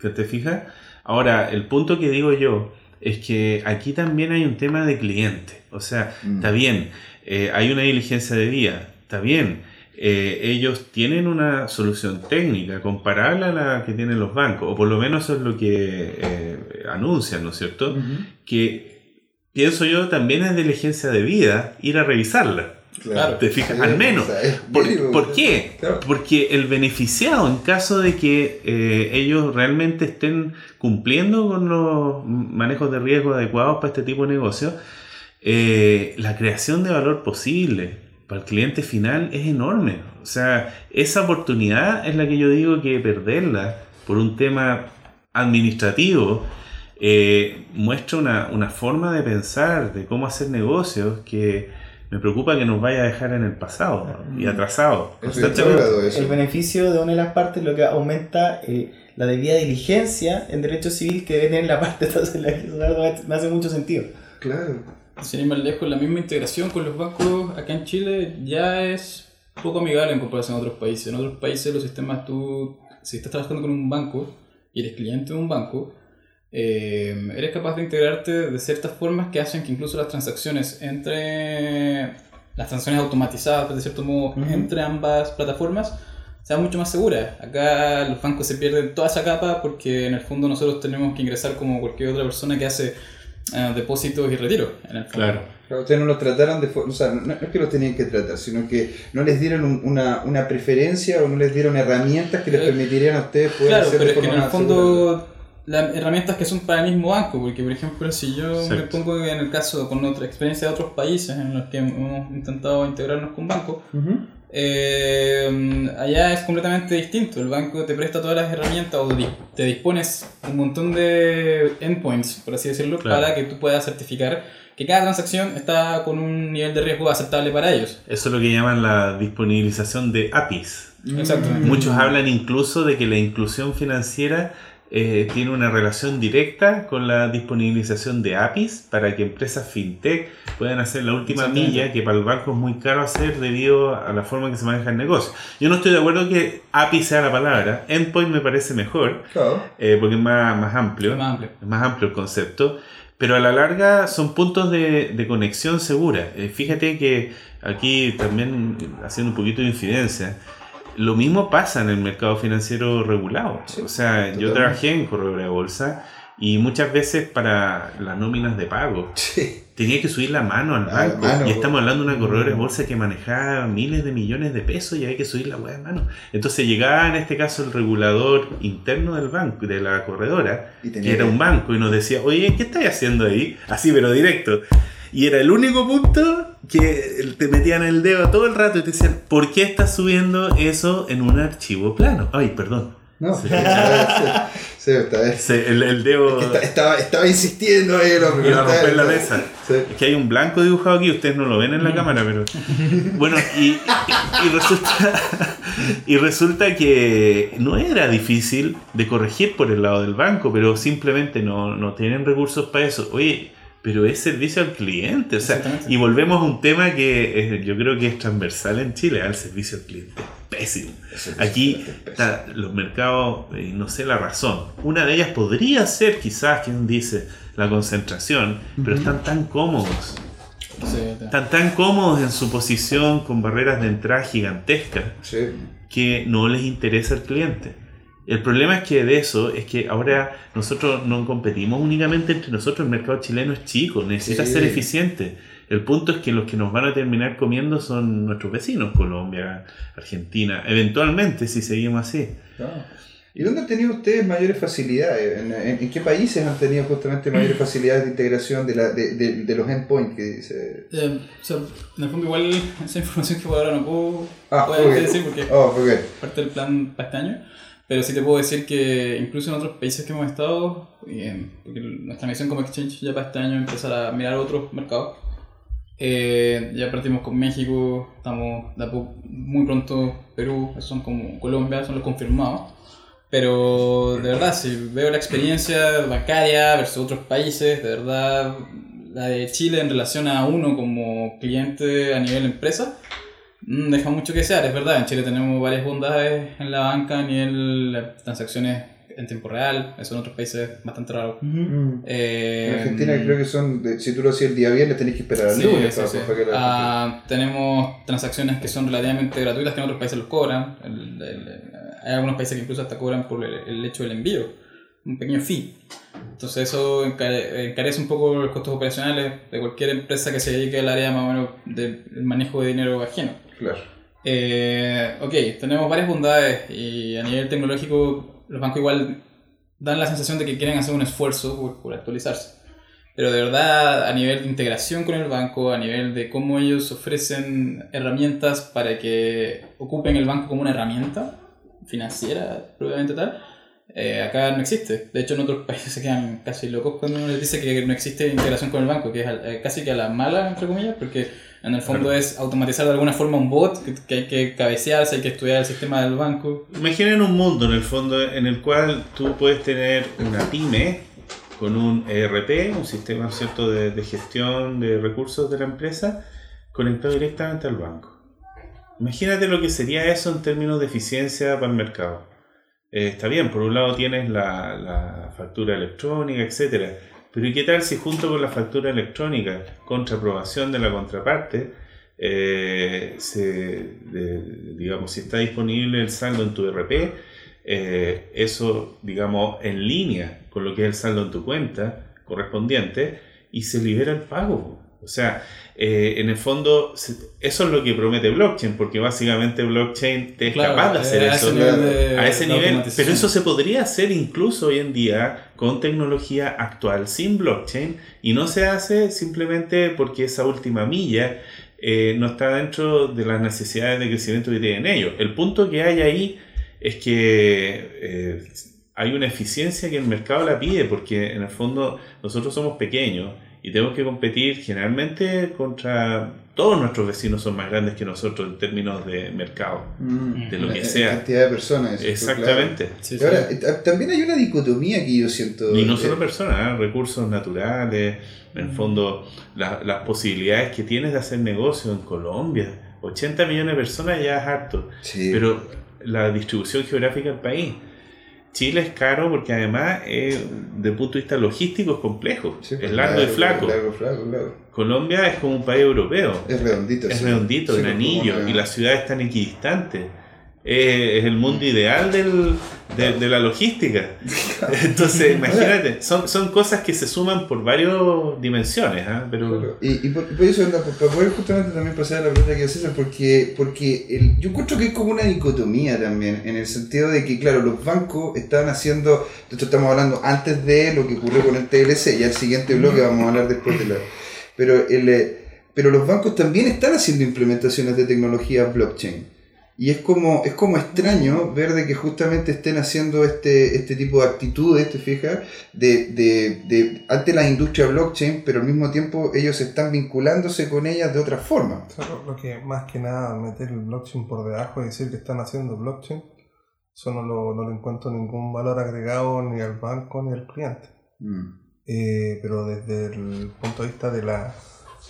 ¿Que te fijas? Ahora, el punto que digo yo es que aquí también hay un tema de cliente. O sea, Mm. está bien, eh, hay una diligencia de vida, está bien. eh, ellos tienen una solución técnica comparable a la que tienen los bancos, o por lo menos eso es lo que eh, anuncian, ¿no es cierto? que pienso yo también es diligencia de vida ir a revisarla. Claro. ¿Te fijas? Al menos. ¿Por, qué? Claro. Porque el beneficiado, en caso de que eh, ellos realmente estén cumpliendo con los manejos de riesgo adecuados para este tipo de negocio, eh, la creación de valor posible para el cliente final es enorme. O sea, esa oportunidad es la que yo digo que perderla por un tema administrativo eh, muestra una, una forma de pensar, de cómo hacer negocios que me preocupa que nos vaya a dejar en el pasado y atrasado. El beneficio de una de las partes lo que aumenta eh, la debida diligencia en derecho civil que debe tener la parte, entonces la que me hace mucho sentido. Claro. Sin ir más lejos, la misma integración con los bancos acá en Chile ya es poco amigable en comparación a otros países. En otros países los sistemas, tú, si estás trabajando con un banco y eres cliente de un banco, eh, eres capaz de integrarte de ciertas formas que hacen que incluso las transacciones entre las transacciones automatizadas, de cierto modo, entre ambas plataformas, sean mucho más seguras. Acá los bancos se pierden toda esa capa porque en el fondo nosotros tenemos que ingresar como cualquier otra persona que hace eh, depósitos y retiros. En el fondo. Claro. Claro, ustedes no los trataron de forma, o sea, no, no es que los tenían que tratar, sino que no les dieron un- una, una preferencia o no les dieron herramientas que les Eh, permitirían a ustedes poder Claro, hacer pero de es que en forma el más segura. fondo las herramientas que son para el mismo banco, porque por ejemplo si yo me Exacto. pongo en el caso con otra experiencia de otros países en los que hemos intentado integrarnos con bancos, eh, allá es completamente distinto. El banco te presta todas las herramientas o te dispones un montón de endpoints, por así decirlo, Claro. para que tú puedas certificar que cada transacción está con un nivel de riesgo aceptable para ellos. Eso es lo que llaman la disponibilización de APIs. Exactamente. Muchos hablan incluso de que la inclusión financiera eh, tiene una relación directa con la disponibilización de APIs para que empresas fintech puedan hacer la última milla que para el banco es muy caro hacer debido a la forma en que se maneja el negocio. Yo no estoy de acuerdo que API sea la palabra, endpoint me parece mejor Claro. eh, porque es más, más amplio. Más amplio. Es más amplio el concepto, pero a la larga son puntos de, de conexión segura. Eh, fíjate que aquí también, haciendo un poquito de incidencia, lo mismo pasa en el mercado financiero regulado. Sí, o sea, yo totalmente. trabajé en corredora de bolsa y muchas veces para las nóminas de pago Sí. tenía que subir la mano al Ah, banco. mano, y estamos hablando de una corredora de bolsa que manejaba miles de millones de pesos y había que subir la hueá de mano. Entonces llegaba en este caso el regulador interno del banco, de la corredora, Y que era un banco, y nos decía, oye, ¿qué estáis haciendo ahí? Así, pero directo. Y era el único punto que te metían el dedo todo el rato y te decían, ¿por qué estás subiendo eso en un archivo plano? Ay, perdón. No, sí, sí, está bien. El, el dedo Que está- estaba, estaba insistiendo ahí hombre. iba a romper la mesa. Es que hay un blanco dibujado aquí, ustedes no lo ven en la cámara, pero. Bueno, y, y- y resulta, y resulta que no era difícil de corregir por el lado del banco, pero simplemente no, no tienen recursos para eso. Oye, pero es servicio al cliente. O sea, y volvemos a un tema que yo creo que es transversal en Chile, al servicio al cliente. Pésimo. Aquí está los mercados, eh, no sé la razón. Una de ellas podría ser quizás, quien dice, la concentración, pero están tan cómodos. Están tan cómodos en su posición con barreras de entrada gigantescas que no les interesa el cliente. El problema es que de eso es que ahora nosotros no competimos únicamente entre nosotros, el mercado chileno es chico, necesita Sí. ser eficiente. El punto es que los que nos van a terminar comiendo son nuestros vecinos, Colombia, Argentina, eventualmente si seguimos así. ¿Y dónde han tenido ustedes mayores facilidades? ¿En, en- en qué países han tenido justamente mayores facilidades de integración de, la, de, de- de los endpoints que dice? Eh, o sea, en el fondo igual esa información que ahora no puedo, Ah, obviamente ok. decir porque Oh, ok. parte del plan para este año, pero sí te puedo decir que incluso en otros países que hemos estado, porque nuestra misión como exchange ya para este año empezar a mirar otros mercados. Eh, ya partimos con México, estamos muy pronto Perú, son como Colombia, son los confirmados. Pero de verdad, si veo la experiencia bancaria versus otros países, de verdad, la de Chile en relación a uno como cliente a nivel empresa, deja mucho que desear. Es verdad, en Chile tenemos varias bondades en la banca a nivel de transacciones en tiempo real, eso en otros países es bastante raro. Mm. Eh, En Argentina creo que son, de- si tú lo hacías el día viernes tenés que esperar al Sí, lunes sí, para, sí. para que la- Ah, tenemos transacciones que son relativamente gratuitas que en otros países los cobran. El- el- hay algunos países que incluso hasta cobran por el, el hecho del envío, un pequeño fee. Entonces eso encare- encarece un poco los costos operacionales de cualquier empresa que se dedique al área más o menos del manejo de dinero ajeno. Claro. Eh, ok, tenemos varias bondades y a nivel tecnológico los bancos igual dan la sensación de que quieren hacer un esfuerzo por, por actualizarse. Pero de verdad, a nivel de integración con el banco, a nivel de cómo ellos ofrecen herramientas para que ocupen el banco como una herramienta financiera, probablemente tal, eh, acá no existe. De hecho, en otros países se quedan casi locos cuando uno les dice que no existe integración con el banco, que es eh, casi que a la mala, entre comillas, porque en el fondo es automatizar de alguna forma un bot que, que hay que cabecearse, hay que estudiar el sistema del banco. Imaginen un mundo en el fondo en el cual tú puedes tener una pyme con un ERP, un sistema ¿cierto? De, de gestión de recursos de la empresa, conectado directamente al banco. Imagínate lo que sería eso en términos de eficiencia para el mercado. Eh, está bien, por un lado tienes la, la factura electrónica, etcétera, pero ¿y qué tal si junto con la factura electrónica, contra aprobación de la contraparte, eh, se, de- digamos, si está disponible el saldo en tu RP, eh, eso, digamos, en línea con lo que es el saldo en tu cuenta correspondiente y se libera el pago. O sea, eh, en el fondo, eso es lo que promete blockchain, porque básicamente blockchain te es Claro, capaz de hacer eh, a eso. ese nivel de- a ese nivel. Pero eso se podría hacer incluso hoy en día con tecnología actual, sin blockchain, y no se hace simplemente porque esa última milla eh, no está dentro de las necesidades de crecimiento que tienen ellos. El punto que hay ahí es que eh, hay una eficiencia que el mercado la pide, porque en el fondo nosotros somos pequeños y tenemos que competir generalmente contra todos nuestros vecinos son más grandes que nosotros en términos de mercado, de lo que La- sea. La cantidad de personas. eso, Exactamente. Sí, claro. sí. Ahora, eh, ta- también hay una dicotomía que yo siento. Y no solo eh, personas, ¿eh? recursos naturales, en el fondo la- las posibilidades que tienes de hacer negocio en Colombia. 80 millones de personas ya es harto, sí. pero la distribución geográfica del país. Chile es caro porque además eh, desde el punto de vista logístico es complejo, Sí, es largo y flaco. Largo, flaco, claro. Colombia es como un país europeo, Es redondito. es sí. redondito, Sí, en pues, anillo, como y una- las ciudades están equidistantes. Eh, es el mundo ideal del- de, de la logística. Entonces, imagínate, son, son cosas que se suman por varias dimensiones, ¿ah? pero. Y, y por, por eso, no, para poder justamente también pasar a la pregunta que César, porque, porque el- yo encuentro que es como una dicotomía también, en el sentido de que, claro, los bancos están haciendo, esto estamos hablando antes de lo que ocurrió con el TLC, ya el siguiente bloque vamos a hablar después de la... Pero, el, eh, pero los bancos también están haciendo implementaciones de tecnología blockchain. Y es como, es como extraño ver de que justamente estén haciendo este, este tipo de actitudes, te fijas, de, de, de ante la industria blockchain, pero al mismo tiempo ellos están vinculándose con ellas de otra forma. O sea, lo, que más que nada meter el blockchain por debajo y decir que están haciendo blockchain, eso no lo, no le encuentro ningún valor agregado ni al banco ni al cliente. Eh, pero desde el punto de vista de la,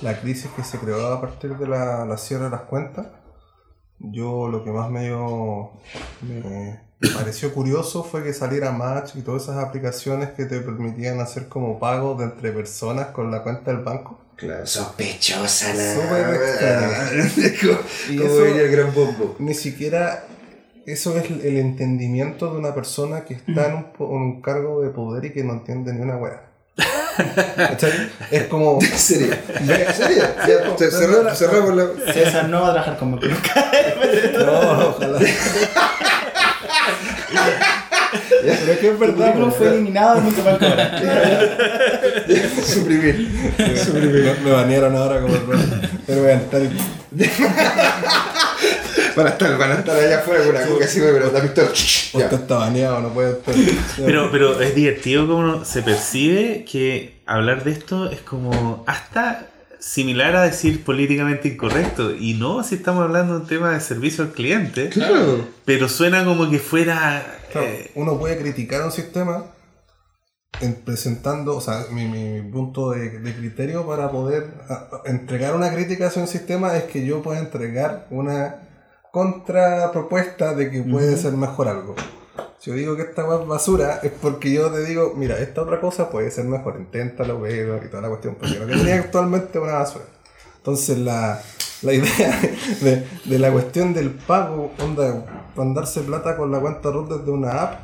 la crisis que se creó a partir de la, la cierre de las cuentas, yo lo que más me, dio- me pareció curioso fue que saliera Match y todas esas aplicaciones que te permitían hacer como pagos de entre personas con la cuenta del banco. Claro, sospechosa la... Súper como el gran bombo. Ni siquiera eso es el entendimiento de una persona que está en un, en un cargo de poder y que no entiende ni una wea. ¿Cachai? Es como. En serio, en serio. Ya, ce- cerra- cerramos la... César no va a trabajar con nunca. No, ojalá. Pero es que es verdad. fue eliminado y nunca a cobrar. Suprimir. Me, banearon ahora como el rol. Pero bueno, está bien. Van a estar, van a estar allá afuera con una coca así, pero la pistola. Usted Ya. está baneado, no puede estar. Pero, pero es divertido como se percibe que hablar de esto es como hasta similar a decir políticamente incorrecto. Y no si estamos hablando de un tema de servicio al cliente, Claro. pero suena como que fuera... Claro, eh, uno puede criticar un sistema en presentando, o sea, mi, mi punto de, de criterio para poder a- entregar una crítica hacia un sistema es que yo pueda entregar una contrapropuesta de que puede ser mejor algo. Si yo digo que esta es basura, es porque yo te digo, mira, esta otra cosa puede ser mejor, inténtalo, velo y toda la cuestión, porque lo que tenía actualmente es una basura. Entonces la, la idea de, de la cuestión del pago, onda, mandarse plata con la cuenta root desde una app,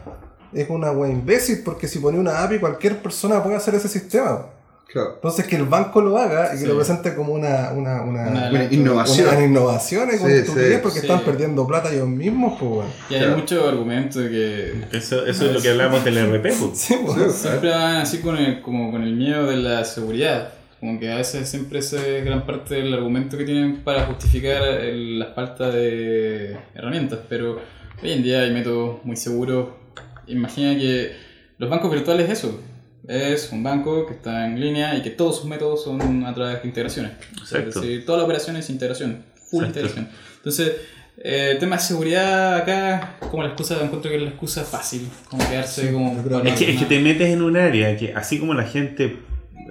es una wea imbécil, porque si pone una app y cualquier persona puede hacer ese sistema. Claro. Entonces que el banco lo haga y que Sí. lo presente como una, una, una, Una- Una innovación. una innovación es Sí, sí. porque Sí. están perdiendo plata ellos mismos, pues weón. Y hay Claro. muchos argumentos de que Eso, eso es lo que hablamos del RP. pues. Sí, pues. siempre van así con el, como con el miedo de la seguridad. Como que a veces siempre ese es gran parte del argumento que tienen para justificar el- la falta de herramientas. Pero hoy en día hay métodos muy seguros. Imagina que los bancos virtuales es eso. Es un banco que está en línea y que todos sus métodos son a través de integraciones. Exacto. Es decir, toda la operación es integración, full Exacto. integración. Entonces, eh, el tema de seguridad acá, como la excusa, encuentro que es la excusa fácil, como quedarse Sí, como... para Es que, es que te metes en un área que, así como la gente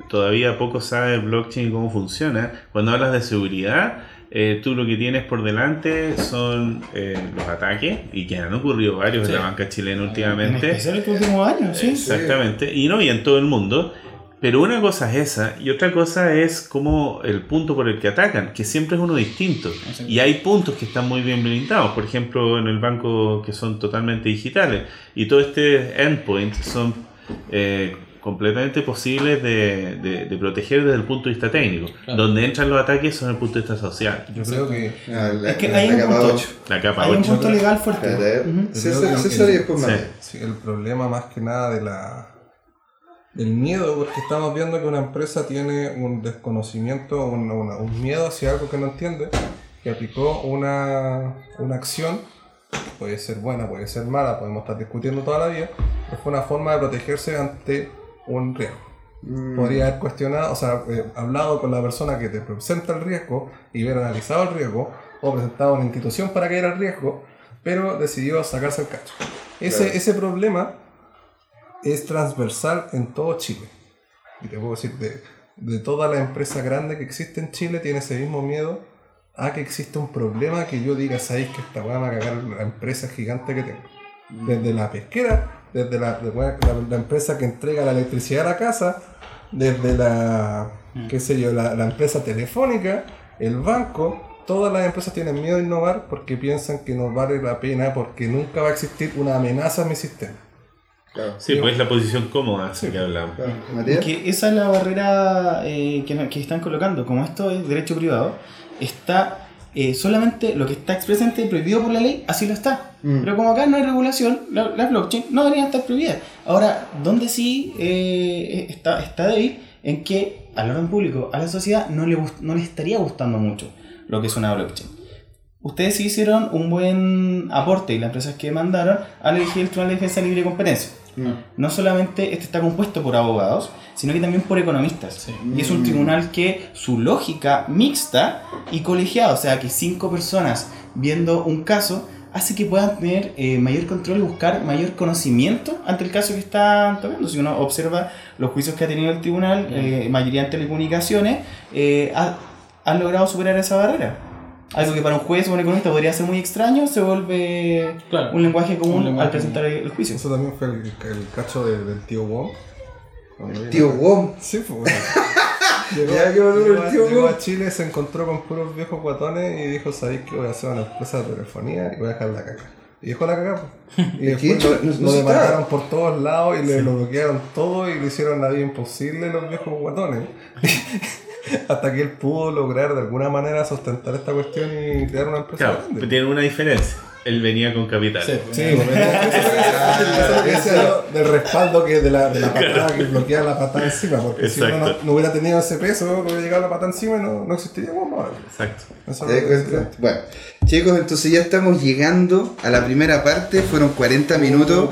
todavía poco sabe blockchain y cómo funciona, cuando hablas de seguridad, eh, tú lo que tienes por delante son eh, los ataques, y que han ocurrido varios Sí. en la banca chilena En últimamente. especial estos últimos años, sí. Exactamente, y no, y en todo el mundo. Pero una cosa es esa, y otra cosa es como el punto por el que atacan, que siempre es uno distinto. Y hay puntos que están muy bien blindados, por ejemplo, en el banco que son totalmente digitales. Y todo este endpoint son eh, completamente posibles de, de- de proteger desde el punto de vista técnico. Claro. Donde entran los ataques son el punto de vista social. Yo creo que Ah, la- Es que la hay un capa punto. ocho. La capa Hay un 8. punto legal fuerte. Espérate, Ujú. César, y el- después Sí. El problema más que nada de la del miedo, porque estamos viendo que una empresa tiene un desconocimiento, un, una- un miedo hacia algo que no entiende, que aplicó una, una acción, puede ser buena, puede ser mala, podemos estar discutiendo toda la vida, pero fue una forma de protegerse ante un riesgo. Podría haber cuestionado, o sea, eh, hablado con la persona que te presenta el riesgo y haber analizado el riesgo, o presentado una institución para que era el riesgo, pero decidió sacarse el cacho. Ese, Claro. ese problema es transversal en todo Chile. Y te puedo decir, de, de toda la empresa grande que existe en Chile, tiene ese mismo miedo a que existe un problema que yo diga, sabéis que esta weá me va a cagar la empresa gigante que tengo. Desde la pesquera, desde la, de- la, la empresa que entrega la electricidad a la casa, desde la, qué sé yo, la, la empresa telefónica, el banco, todas las empresas tienen miedo a innovar porque piensan que no vale la pena, porque nunca va a existir una amenaza a mi sistema. Claro. Sí, pues es la posición cómoda así que hablamos. Claro. Que esa es la barrera eh, que, que están colocando. Como esto es derecho privado, está eh, solamente lo que está expresamente prohibido por la ley, así lo está. Mm. Pero como acá no hay regulación, la- las blockchain no deberían estar prohibidas. Ahora, donde sí eh, está, está débil, en que al orden público, a la sociedad, no le, no le estaría gustando mucho lo que es una blockchain. Ustedes sí hicieron un buen aporte y las empresas que mandaron al elegir el Tribunal de Defensa Libre y Competencia Mm. no solamente este está compuesto por abogados, sino que también por economistas. Sí. Y es un tribunal que su lógica mixta y colegiada, o sea, que cinco personas viendo un caso, hace que puedan tener eh, mayor control y buscar mayor conocimiento ante el caso que están tocando. Si uno observa los juicios que ha tenido el tribunal, eh, mayoría en telecomunicaciones, eh, ha- han logrado superar esa barrera. Algo que para un juez o un economista podría ser muy extraño, se vuelve Claro. un lenguaje común Un lenguaje al presentar el el juicio. Eso también fue el, el cacho de- del tío Wong. Vino- Tío Wong. Sí, pues. bueno. Llegó, Ya, llegó el a- tío llegó a Chile, se encontró con puros viejos guatones y dijo, ¿sabéis que voy a hacer una empresa de telefonía y voy a dejar la caca? Y dejó la caca. pues. Y después lo, No- no lo demandaron por todos lados y le lo bloquearon todo y le hicieron la vida imposible los viejos guatones. Hasta que él pudo lograr de alguna manera sustentar esta cuestión y crear una empresa Claro, grande. tiene una diferencia. Él venía con capital. Sí, Sí, porque eso es lo que decía yo del respaldo que de la, de la patada que bloquea la patada encima, porque si uno no, Exacto. no hubiera tenido ese peso, no hubiera llegado la patada encima y no, no existiría bomba. ahora. Exacto. Eso ¿Te es. Bueno, chicos, entonces ya estamos llegando a la primera parte. Fueron 40 minutos.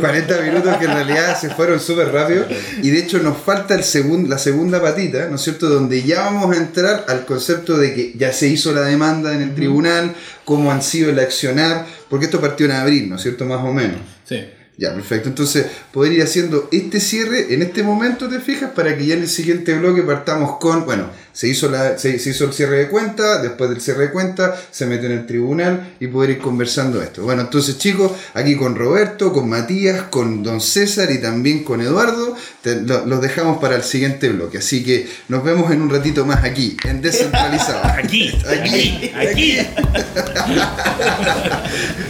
40 minutos que en realidad se fueron súper rápido. Y de hecho nos falta el segun- la segunda patita, ¿no es cierto? Donde ya vamos a entrar al concepto de que ya se hizo la demanda en el tribunal, cómo han sido el accionar, porque esto partió en abril, ¿no es cierto? Más o menos. Sí. Ya, perfecto. Entonces, poder ir haciendo este cierre en este momento, ¿te fijas? Para que ya en el siguiente bloque partamos con, bueno, se hizo, la, se, se hizo el cierre de cuenta, después del cierre de cuenta se metió en el tribunal y poder ir conversando esto. Bueno, entonces chicos, aquí con Roberto, con Matías, con Don César y también con Eduardo, te- lo- los dejamos para el siguiente bloque. Así que nos vemos en un ratito más aquí, en Descentralizado. Aquí, aquí, aquí.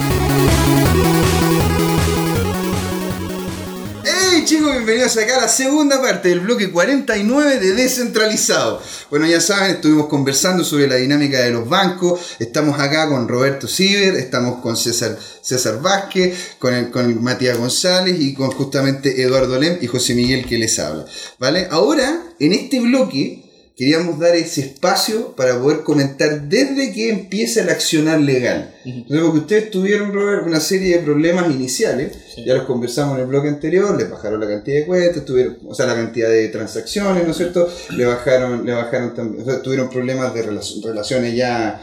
Chicos, bienvenidos acá a la segunda parte del bloque 49 de Descentralizado. Bueno, ya saben, estuvimos conversando sobre la dinámica de los bancos. Estamos acá con Roberto Ciber, estamos con César, César Vázquez, con, el, con Matías González y con justamente Eduardo Lem y José Miguel que les habla. ¿Vale? Ahora, en este bloque, queríamos dar ese espacio para poder comentar desde que empieza el accionar legal. Entonces, porque ustedes tuvieron, Robert, una serie de problemas iniciales, Sí. ya los conversamos en el bloque anterior, les bajaron la cantidad de cuentas, tuvieron, o sea, la cantidad de transacciones, ¿no es cierto? Le bajaron, le bajaron también, o sea, tuvieron problemas de relac- relaciones ya,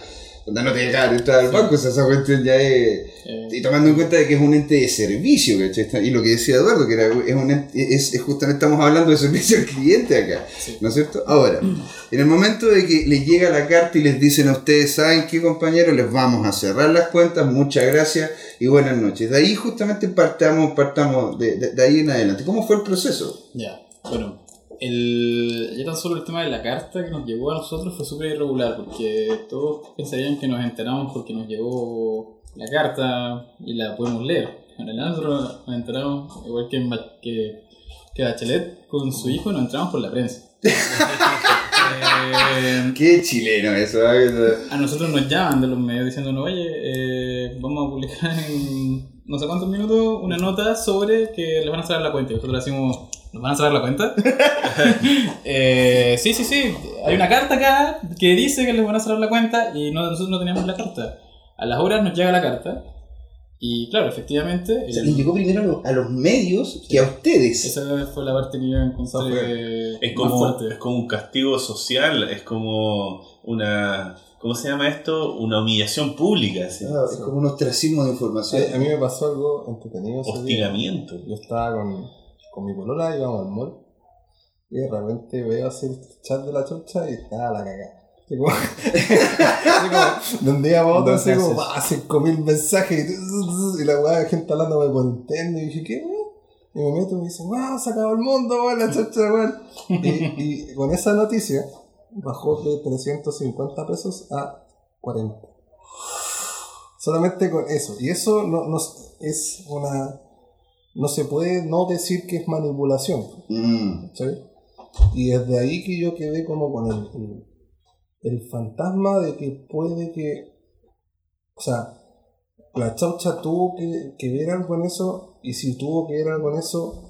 no te dejaban entrar al banco, o sea, esa cuestión ya es... Y tomando en cuenta de que es un ente de servicio, ¿cachai? Y lo que decía Eduardo, que era, es un ente- es, es justamente estamos hablando de servicio al cliente acá, Sí. ¿no es cierto? Ahora, en el momento de que les llega la carta y les dicen a ustedes, ¿saben qué compañeros? Les vamos a cerrar las cuentas, muchas gracias y buenas noches. De ahí justamente partamos, partamos de, de- de ahí en adelante. ¿Cómo fue el proceso? Ya, bueno, el, ya tan solo el tema de la carta que nos llegó a nosotros fue súper irregular porque todos pensarían que nos enteramos porque nos llegó la carta y la podemos leer. En nosotros nos enteramos, igual que, en que, que Bachelet con su hijo, nos enteramos por la prensa. Eh, Qué chileno eso, ¿eh? a nosotros nos llaman de los medios diciéndonos, oye, eh, vamos a publicar en no sé cuántos minutos una nota sobre que les van a cerrar la cuenta. Y nosotros decimos, ¿nos van a cerrar la cuenta? Eh, sí, sí, sí. Hay una carta acá que dice que les van a cerrar la cuenta y no- nosotros no teníamos la carta. A las horas nos llega la carta y claro, efectivamente... O sea, el- les llegó primero a los, a los medios que a ustedes. esa fue la parte que yo encontré Es más como, fuerte. es como un castigo social, es como una. ¿Cómo se llama esto? Una humillación pública, así. Ah, es como un ostracismo de información. A, a mí me pasó algo entretenido. hostigamiento. Yo estaba con, con mi polola, íbamos al mall, y de repente veo así el chat de la chucha y estaba la cagada. Así como, así como, de un día para otro, así como, pa, 5000 mensajes y, y la weá de gente hablándome por interno. Y dije, ¿qué? Y me meto y me dicen, wow, se acabó el mundo, weón, la chucha, weón. Y, y con esa noticia bajó de 350 pesos a 40. Solamente con eso. Y eso no, no es una. No se puede no decir que es manipulación. Mm. ¿cachai? Y desde ahí que yo quedé como con el, el, el fantasma de que puede que. O sea, la chaucha tuvo que, que ver algo en eso. Y si tuvo que ver algo en eso,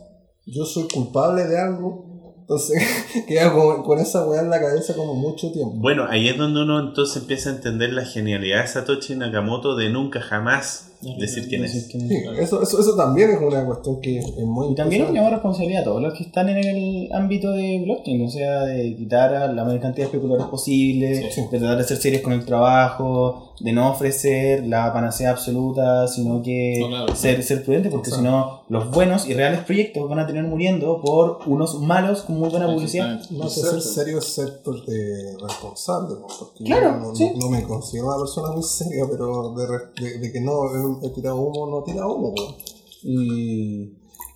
yo soy culpable de algo. Entonces, queda con, con esa weá en la cabeza como mucho tiempo. Bueno, ahí es donde uno entonces empieza a entender la genialidad de Satoshi Nakamoto de nunca jamás decir quién es. Sí, eso, eso, eso también es una cuestión que es muy Y también es una responsabilidad a todos los que están en el ámbito de blockchain, o sea, de quitar a la mayor cantidad de especuladores posible, Sí. de tratar de ser serios con el trabajo, de no ofrecer la panacea absoluta, sino que No, claro. ser, ser prudente, porque si no, los buenos y reales proyectos van a tener muriendo por unos malos con muy buena publicidad. No sé, ser serio es ser eh, responsable, porque Claro, yo no, sí. no me considero una persona muy seria, pero de, re- de- de que no he, he tirado humo, no he tirado humo. Y,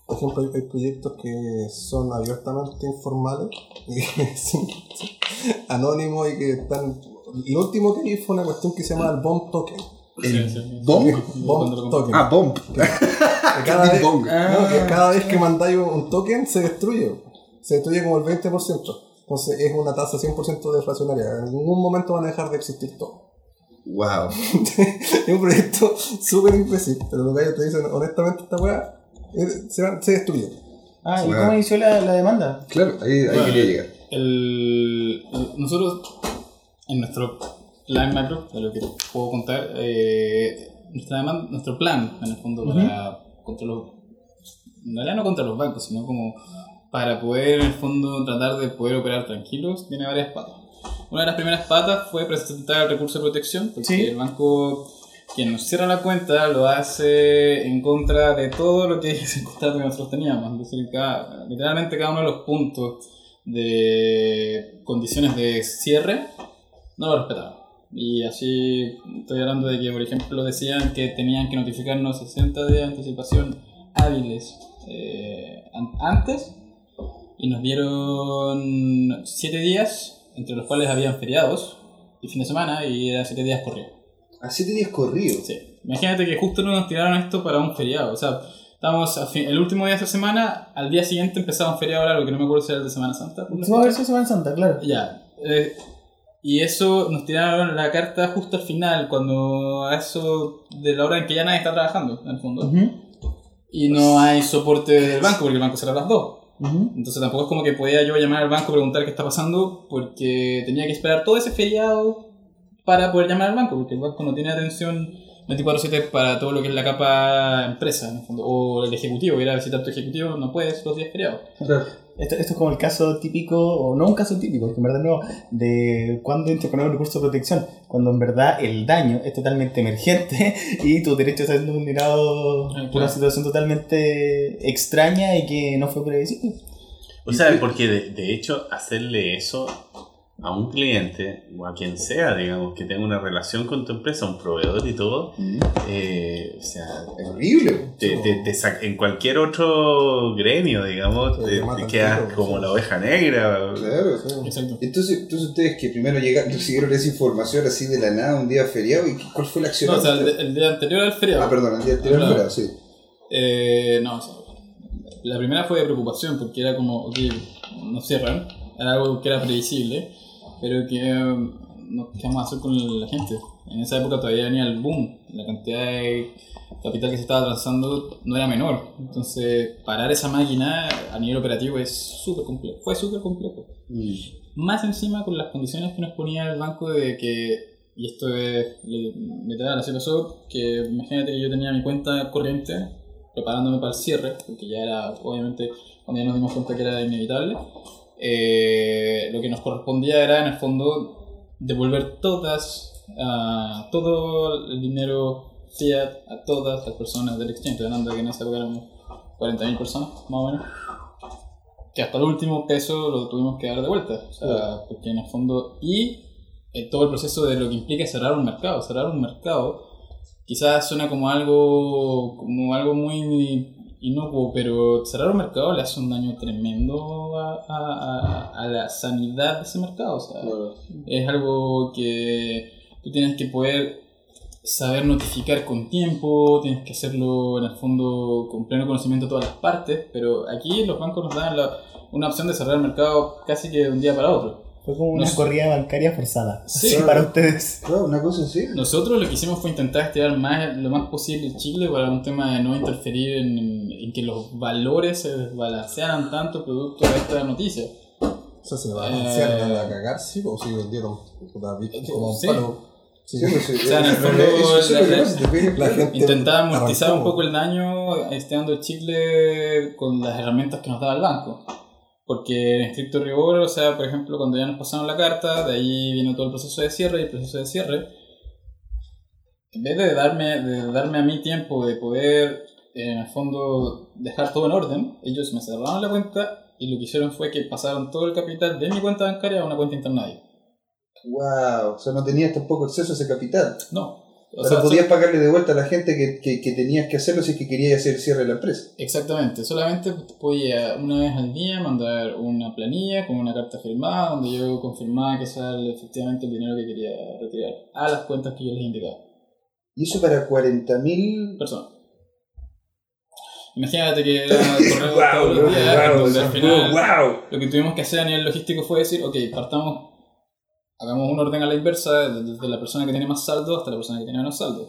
por ejemplo, hay, hay proyectos que son abiertamente informales, y son- son anónimos y que están... Lo último que vi fue una cuestión que se llama el bomb token. Sí, sí. ¿Bomb? Token. Ah, bomb. Que cada, vez, no, que cada vez que mandáis un token se destruye. Se destruye como el 20%. Entonces es una tasa 100% deflacionaria. En ningún momento van a dejar de existir todo. Wow. es un proyecto súper imbécil. Pero los gallos te dicen, honestamente, esta weá eh, se, va- se destruye. Ah, ¿y Bueno. cómo inició la, la demanda? Claro, ahí, ahí Bueno. quería llegar. El, el- nosotros, en nuestro plan macro, de lo que puedo contar, eh, nuestra deman- nuestro plan, en el fondo, para contra los. En realidad no contra los bancos, sino como para poder, en el fondo, tratar de poder operar tranquilos, tiene varias patas. Una de las primeras patas fue presentar el recurso de protección, porque Sí. el banco, quien nos cierra la cuenta, lo hace en contra de todo lo que es el contrato que nosotros teníamos. Es decir, cada- literalmente cada uno de los puntos de condiciones de cierre no lo respetaban. Y así estoy hablando de que, por ejemplo, decían que tenían que notificarnos 60 días de anticipación hábiles eh, an- antes y nos dieron 7 días, entre los cuales habían feriados y fin de semana y eran 7 días corridos. A siete días corridos. Sí. Imagínate que justo nos tiraron esto para un feriado. O sea, estábamos a fin- el último día de esa semana, al día siguiente empezaba un feriado largo que no me acuerdo si era el de Semana Santa. va a ver fecha. si se va en Santa, claro. Ya. eh, y eso nos tiraron la carta justo al final, cuando a eso de la hora en que ya nadie está trabajando, en el fondo. Y no hay soporte del banco, porque el banco cerró a las 2. Entonces tampoco es como que podía yo llamar al banco y preguntar qué está pasando, porque tenía que esperar todo ese feriado para poder llamar al banco, porque el banco no tiene atención 24/7 para todo lo que es la capa empresa, en el fondo. o el ejecutivo, ir a visitar tu ejecutivo, no puedes los días feriados. Esto, esto es como el caso típico, o no un caso típico, porque en verdad no, de cuando interponer un recurso de protección, cuando en verdad el daño es totalmente emergente y tus derechos están vulnerados Ah, por una situación totalmente extraña y que no fue previsible. O sea, porque de, de hecho hacerle eso a un cliente o a quien sea, digamos, que tenga una relación con tu empresa, un proveedor y todo, eh, o sea, Es horrible. te, te- te en cualquier otro gremio, digamos, Te te, te matan quedas tiro, como sí. la oveja negra. Claro. Exacto. Entonces, entonces ustedes que primero llegaron, recibieron esa información así de la nada, un día feriado, ¿y cuál fue la acción? No, o sea, el, el día anterior al feriado. ah, perdón, el día anterior Claro. feriado, sí. Eh, no, o sea, la primera fue de preocupación porque era como, ok, nos cierran, era algo que era previsible, pero que eh, no, ¿qué vamos a hacer con la gente? En esa época todavía venía el boom, la cantidad de capital que se estaba transando no era menor, entonces parar esa máquina a nivel operativo es súper complejo, fue súper complejo. Más encima con las condiciones que nos ponía el banco de que, y esto es literal, así pasó, que imagínate que yo tenía mi cuenta corriente preparándome para el cierre, porque ya era, obviamente, cuando ya nos dimos cuenta que era inevitable, eh, lo que nos correspondía era, en el fondo, devolver todas, ah, todo el dinero fiat a todas las personas del exchange, hablando que en esa época éramos 40.000 personas, más o menos que hasta el último peso lo tuvimos que dar de vuelta. O sea, porque en el fondo. Y eh, todo el proceso de lo que implica cerrar un mercado. Cerrar un mercado quizás suena como algo, como algo muy inocuo, pero cerrar un mercado le hace un daño tremendo a, a- a- a la sanidad de ese mercado. O sea, es algo que tú tienes que poder saber notificar con tiempo, tienes que hacerlo en el fondo con pleno conocimiento de todas las partes, pero aquí los bancos nos dan la- una opción de cerrar el mercado casi que de un día para otro. Fue como una corrida bancaria forzada. Sí. Para ustedes. Claro, una cosa así. Nosotros lo que hicimos fue intentar estirar más, lo más posible el Chile para un tema de no interferir en, en que los valores se desbalancearan tanto producto de esta noticia. O sea, se le va a balancear Eh, a cagar, sí, o si vendieron puta, como un Sí. palo. Sí. Sí, pues, sí, O sea, en el fondo, Intentar amortizar un poco el daño estirando el chicle con las herramientas que nos daba el banco. Porque en estricto rigor, o sea, por ejemplo, cuando ya nos pasaron la carta, de ahí vino todo el proceso de cierre y el proceso de cierre. En vez de darme, de darme a mí tiempo de poder, en el fondo, dejar todo en orden, ellos me cerraron la cuenta y lo que hicieron fue que pasaron todo el capital de mi cuenta bancaria a una cuenta interna. Wow, o sea, no tenías tampoco acceso a ese capital. No. O sea, podías pagarle de vuelta a la gente que, que, que tenías que hacerlo si es que querías hacer el cierre de la empresa. Exactamente, solamente podía una vez al día mandar una planilla con una carta firmada donde yo confirmaba que el- efectivamente el dinero que quería retirar a las cuentas que yo les indicaba. Y eso para 40.000 Personas. Imagínate que era correo todos los días, donde al final wow. lo que tuvimos que hacer a nivel logístico fue decir, ok, partamos, hagamos un orden a la inversa, desde la persona que tiene más saldo hasta la persona que tiene menos saldo.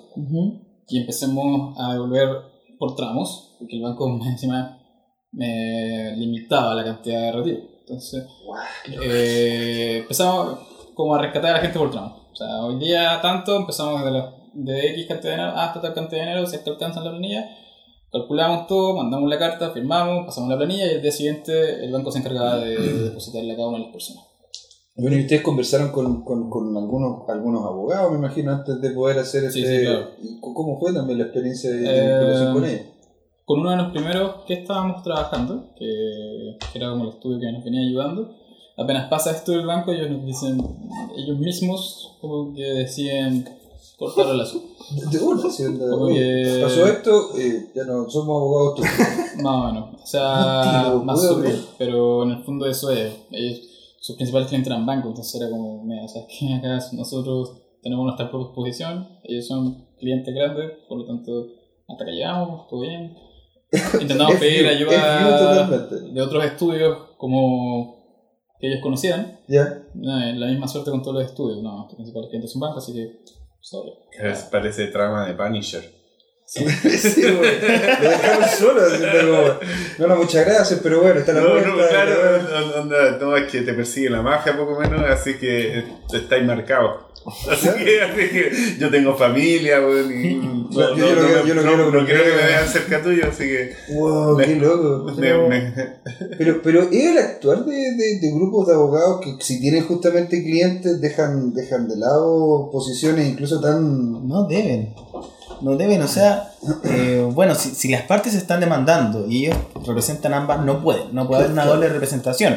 y empecemos a devolver por tramos, porque el banco encima me limitaba la cantidad de retiro. Entonces, eh, empezamos como a rescatar a la gente por tramos. O sea, hoy día tanto, empezamos de, la- de X cantidad de dinero hasta tal cantidad de dinero, si es que alcanzan la planilla, calculamos todo, mandamos la carta, firmamos, pasamos la planilla y el día siguiente el banco se encargaba de depositarle a cada una de las personas. Bueno, y ustedes conversaron con, con, con algunos, algunos abogados, me imagino, antes de poder hacer Sí, este... sí, claro. ¿Y c- ¿Cómo fue también la experiencia de, Eh, vinculación con ellos? Con uno de los primeros que estábamos trabajando, que, que era como el estudio que nos venía ayudando, apenas pasa esto del banco, ellos nos dicen, ellos mismos como que deciden cortar el asunto. De una, sí, de- Como oye, que- pasó esto, eh, ya no somos abogados tú. Más o menos. O sea, más sutil. Pero en el fondo eso es. Ellos, sus principales clientes eran bancos, entonces era como, mira, ¿sabes qué? Acá nosotros tenemos nuestra propia posición, ellos son clientes grandes, por lo tanto, hasta que llegamos, todo bien. Intentamos pedir ayuda de otros estudios como que ellos conocieran. Ya. No, eh, la misma suerte con todos los estudios. No, nuestros principales clientes son bancos, así que, sorry. Parece trama de Punisher. Sí, güey. Lo dejaron solo, como, no, no, muchas gracias, pero bueno, está la No, cuenta. no, claro, onda, no, es que te persigue la mafia poco menos, así que estáis marcados. Así que, así que yo tengo familia, weón, y no, Yo- yo no, me- yo no- quiero no quiero que me vean cerca tuyo, así que Wow, qué loco. me- Pero, me- pero, pero es el actuar de, de, de grupos de abogados que si tienen justamente clientes dejan, dejan de lado posiciones incluso tan... No deben. No deben, o sea, eh, bueno, si, si las partes se están demandando y ellos representan ambas, no pueden, no puede haber una doble representación.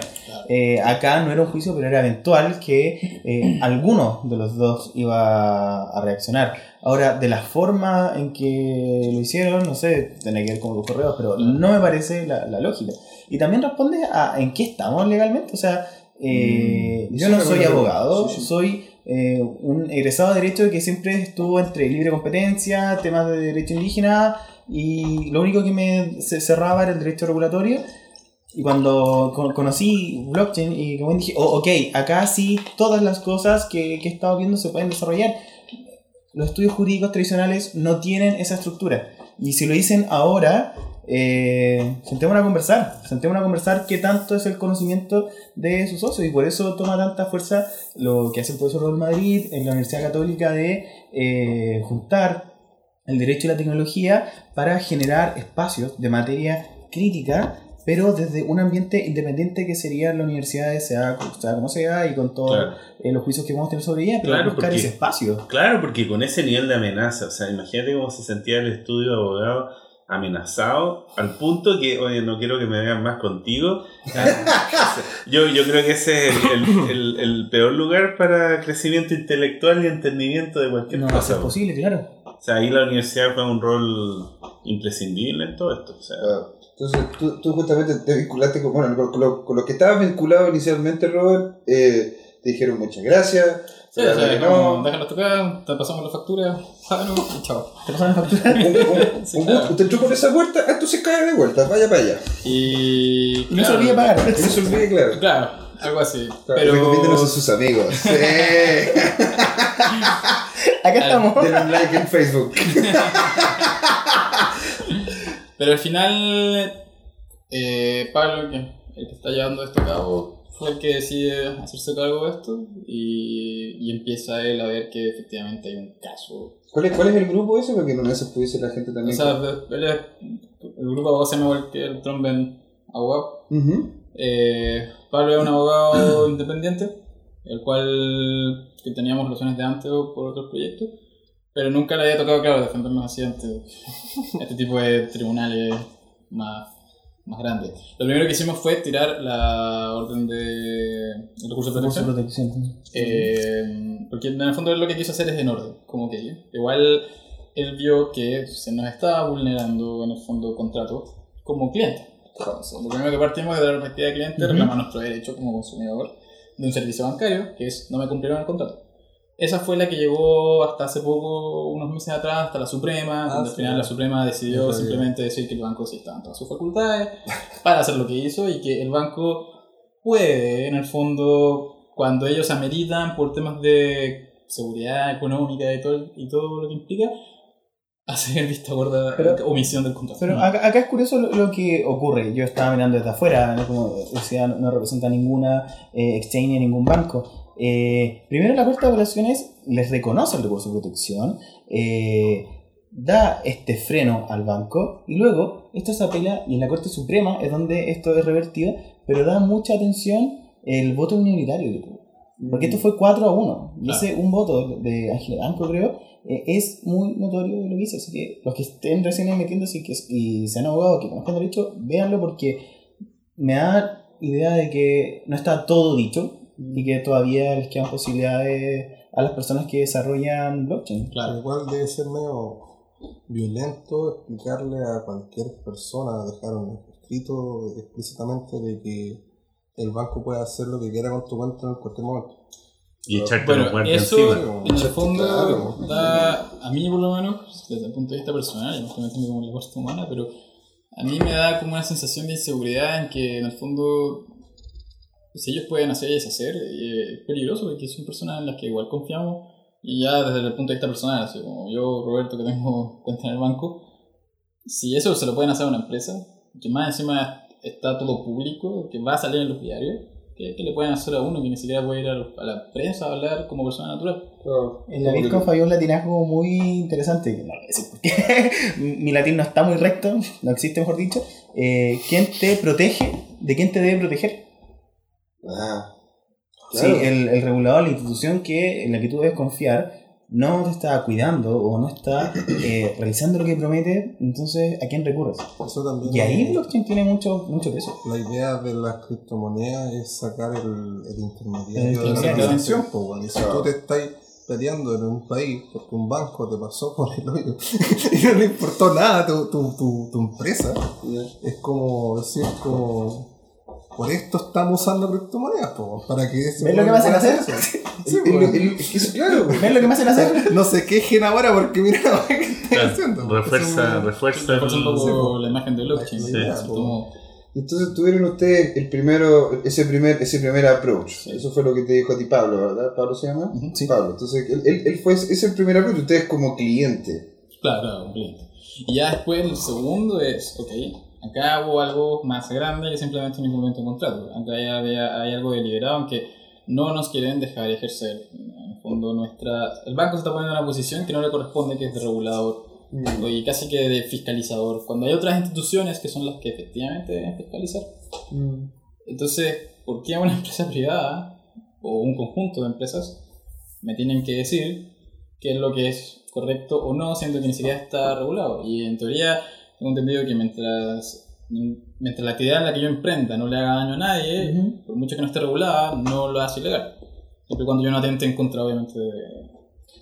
Eh, acá no era un juicio, pero era eventual que eh, alguno de los dos iba a reaccionar. Ahora, de la forma en que lo hicieron, no sé, tiene que ver con los correos, pero no me parece la, la lógica. Y también responde a en qué estamos legalmente, o sea, eh, Mm, yo no soy abogado, Sí, sí. soy eh, un egresado de Derecho que siempre estuvo entre libre competencia, temas de derecho indígena y lo único que me cerraba era el derecho regulatorio. Y cuando con- conocí blockchain y como dije, oh, ok, acá sí todas las cosas que, que he estado viendo se pueden desarrollar. Los estudios jurídicos tradicionales no tienen esa estructura. Y si lo dicen ahora, eh, sentémonos a conversar. Sentémonos a conversar qué tanto es el conocimiento de sus socios. Y por eso toma tanta fuerza lo que hace el profesor de Madrid en la Universidad Católica de eh, juntar el derecho y la tecnología para generar espacios de materia crítica, pero desde un ambiente independiente que sería la universidad, sea, sea como sea, y con todos Claro. eh, los juicios que vamos a tener sobre ella, pero Claro, buscar porque- ese espacio. Claro, porque con ese nivel de amenaza, o sea, imagínate cómo se sentía el estudio de abogado amenazado al punto que, oye, no quiero que me vean más contigo. yo, yo creo que ese es el, el- el- el peor lugar para crecimiento intelectual y entendimiento de cualquier No va a cosa. ser posible, claro. O sea, ahí la universidad juega un rol imprescindible en todo esto. O sea, Entonces tú, tú justamente te vinculaste con, bueno, con, lo- con los que estabas vinculado inicialmente, Robert, eh, te dijeron muchas gracias. Sí, o sea, no. déjalo tocar, te pasamos la factura, págalo y chao. ¿Te pasan la factura? Un- un- Sí, un claro. gusto. Usted entró por esa puerta, entonces cae de vuelta, vaya para allá. Y. Y no se olvide pagar. No se olvide, claro. Claro, algo así. Claro, pero. Recomiéndenos a sus amigos. Sí. Acá estamos. Denle un like en Facebook. Pero al final, eh, Pablo, el que está llevando esto a cabo, fue el que decide hacerse cargo de esto y, y empieza él a ver que efectivamente hay un caso. ¿Cuál es, ¿Cuál es el grupo ese? Porque en eso pudiese la gente O también. sea, él es, el grupo se llama igual que el Tromben Abogado. Ujú. Eh, Pablo es un abogado independiente, el cual que teníamos relaciones de antes o por otros proyectos, pero nunca le había tocado, claro, defendernos así ante este tipo de tribunales más, más grandes. Lo primero que hicimos fue tirar la orden de el recurso de protección. protección. Eh, porque en el fondo lo que quiso hacer es en orden, como que igual él vio que se nos estaba vulnerando en el fondo contrato como cliente. Entonces, lo primero que partimos es de la perspectiva de cliente, reclamar nuestro derecho como consumidor de un servicio bancario, que es no me cumplieron el contrato. Esa fue la que llegó hasta hace poco, unos meses atrás, hasta la Suprema, Ah, donde sí. al final la Suprema decidió simplemente decir que el banco sí estaba en todas sus facultades para hacer lo que hizo y que el banco puede, en el fondo, cuando ellos ameritan por temas de seguridad económica y todo, y todo lo que implica, hacer vista gorda Pero- omisión del contrato. Pero acá, acá es curioso lo, lo que ocurre. Yo estaba mirando desde afuera, ¿no? como decía, no, no representa ninguna eh, exchange ni ningún banco. Eh, primero, la Corte de Apelaciones les reconoce el recurso de protección, eh, da este freno al banco y luego esto se apela y en la Corte Suprema es donde esto es revertido, pero da mucha atención el voto minoritario que tuvo. Porque esto fue 4 a 1. Y Claro. ese un voto de Ángel Banco, creo, eh, es muy notorio de lo que hizo. Así que los que estén recién metiéndose y, que, y sean abogados que conozcan derecho, véanlo porque me da idea de que no está todo dicho y que todavía les quedan posibilidades a las personas que desarrollan blockchain. Claro. Igual debe ser medio violento explicarle a cualquier persona, dejar un escrito explícitamente de que el banco puede hacer lo que quiera con tu cuenta en cualquier momento. Y echarte Bueno, los guardias eso encima. en el fondo claro. da, a mí por lo menos, desde el punto de vista personal, me estoy metiendo como la parte humana, pero a mí me da como una sensación de inseguridad en que en el fondo, si ellos pueden hacer y deshacer, eh, es peligroso porque son personas en las que igual confiamos y ya desde el punto de vista personal, así como yo, Roberto, que tengo cuenta en el banco, si eso se lo pueden hacer a una empresa, que más encima está todo público, que va a salir en los diarios, ¿qué, qué le pueden hacer a uno que ni siquiera puede ir a, los- a la prensa a hablar como persona natural? En la Bitcoin falló un latinazgo muy interesante. No voy a decir por qué. Mi latín no está muy recto, no existe mejor dicho. Eh, ¿Quién te protege? ¿De quién te debe proteger? Ah, Sí, claro. el, el regulador, la institución que, en la que tú debes confiar, no te está cuidando o no está eh, realizando lo que promete, entonces ¿a quién recurres? Eso también Y ahí blockchain tiene mucho, mucho peso. La idea de las criptomonedas es sacar el, el intermediario El de la intermediario. transacción. pues, si tú te estás peleando en un país porque un banco te pasó por el hoyo y no le importó nada a tu, tu, tu, tu empresa, es como decir, como. Por esto estamos usando criptomonedas, pues, para que ese ¿Ves lo que me hacen hacer? El- Sí, el- eso, claro. ¿Ves lo que me hacen hacer? No se quejen ahora porque mira lo que están Claro, haciendo. refuerza, refuerza Reforza un poco la imagen de blockchain. Sí, ¿no? sí. Como- Entonces tuvieron ustedes el primero, ese primer, ese primer approach. Sí. Eso fue lo que te dijo a ti Pablo, ¿verdad? ¿Pablo se llama? Sí. Pablo. Entonces él, él, él fue ese es el primer approach, ustedes como cliente. Claro, claro, cliente. Y ya después el segundo es, ok, acá hubo algo más grande que simplemente un incumplimiento de contrato. Acá hay, hay algo deliberado en que no nos quieren dejar ejercer. En el fondo, nuestra, el banco se está poniendo en una posición que no le corresponde, que es de regulador y casi que de fiscalizador. Cuando hay otras instituciones que son las que efectivamente deben fiscalizar. Entonces, ¿por qué a una empresa privada o un conjunto de empresas me tienen que decir qué es lo que es correcto o no, siendo que ni siquiera está regulado? Y en teoría, tengo entendido que mientras, mientras la actividad en la que yo emprenda no le haga daño a nadie, por mucho que no esté regulada, no lo hace ilegal. Siempre y cuando yo no atente en contra, obviamente, de...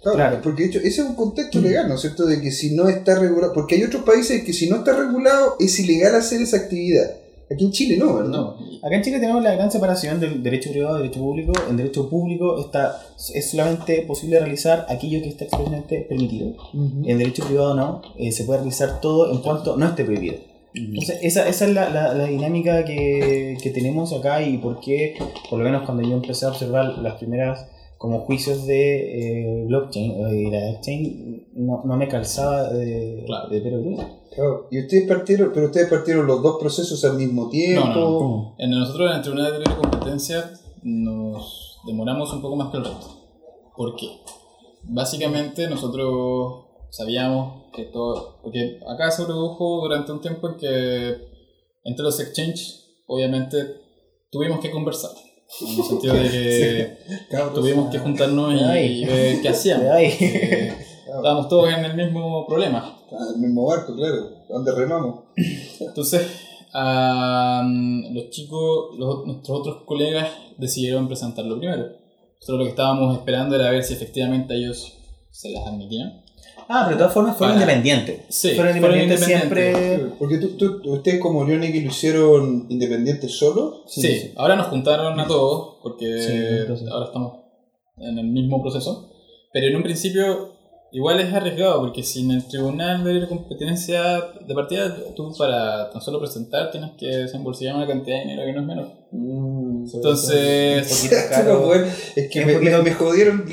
Claro, Claro. porque de hecho ese es un contexto legal, ¿no es cierto? De que si no está regulado, porque hay otros países que si no está regulado es ilegal hacer esa actividad. Aquí en Chile no, ¿verdad? No, Acá en Chile tenemos la gran separación del derecho privado y derecho público. En derecho público está, es solamente posible realizar aquello que está expresamente permitido. En derecho privado no, eh, se puede realizar todo en cuanto no esté prohibido. Entonces, esa, esa es la, la, la dinámica que, que tenemos acá y por qué, por lo menos cuando yo empecé a observar las primeras como juicios de eh, blockchain o de la blockchain, no, no me calzaba de, Claro. de pero Claro. Y ustedes partieron, pero ustedes partieron los dos procesos al mismo tiempo. No, no, En nosotros en el Tribunal de Libre Competencia nos demoramos un poco más que el resto. ¿Por qué? Básicamente nosotros sabíamos que todo... Porque acá se produjo durante un tiempo en que entre los exchanges, obviamente, tuvimos que conversar. En el sentido de que tuvimos que juntarnos y, y ver qué hacíamos. Estábamos todos en el mismo problema. Ah, el mismo barco, claro. ¿Dónde remamos? Entonces, am, los chicos, los, nuestros otros colegas decidieron presentarlo primero. Nosotros lo que estábamos esperando era ver si efectivamente ellos se las admitían. Ah, pero de todas formas fueron Para- independientes. Sí, fueron independientes siempre. Porque tú, tú- ustedes como Leonic lo hicieron independientes solo. Sí, ahora nos juntaron a todos porque Sí, ahora estamos en el mismo proceso. Pero en un principio igual es arriesgado porque si en el tribunal de competencia de partida tú para tan solo presentar tienes que desembolsillar una cantidad de dinero que no es menor. Un Entonces, caro. es que Es me, me- me jodieron,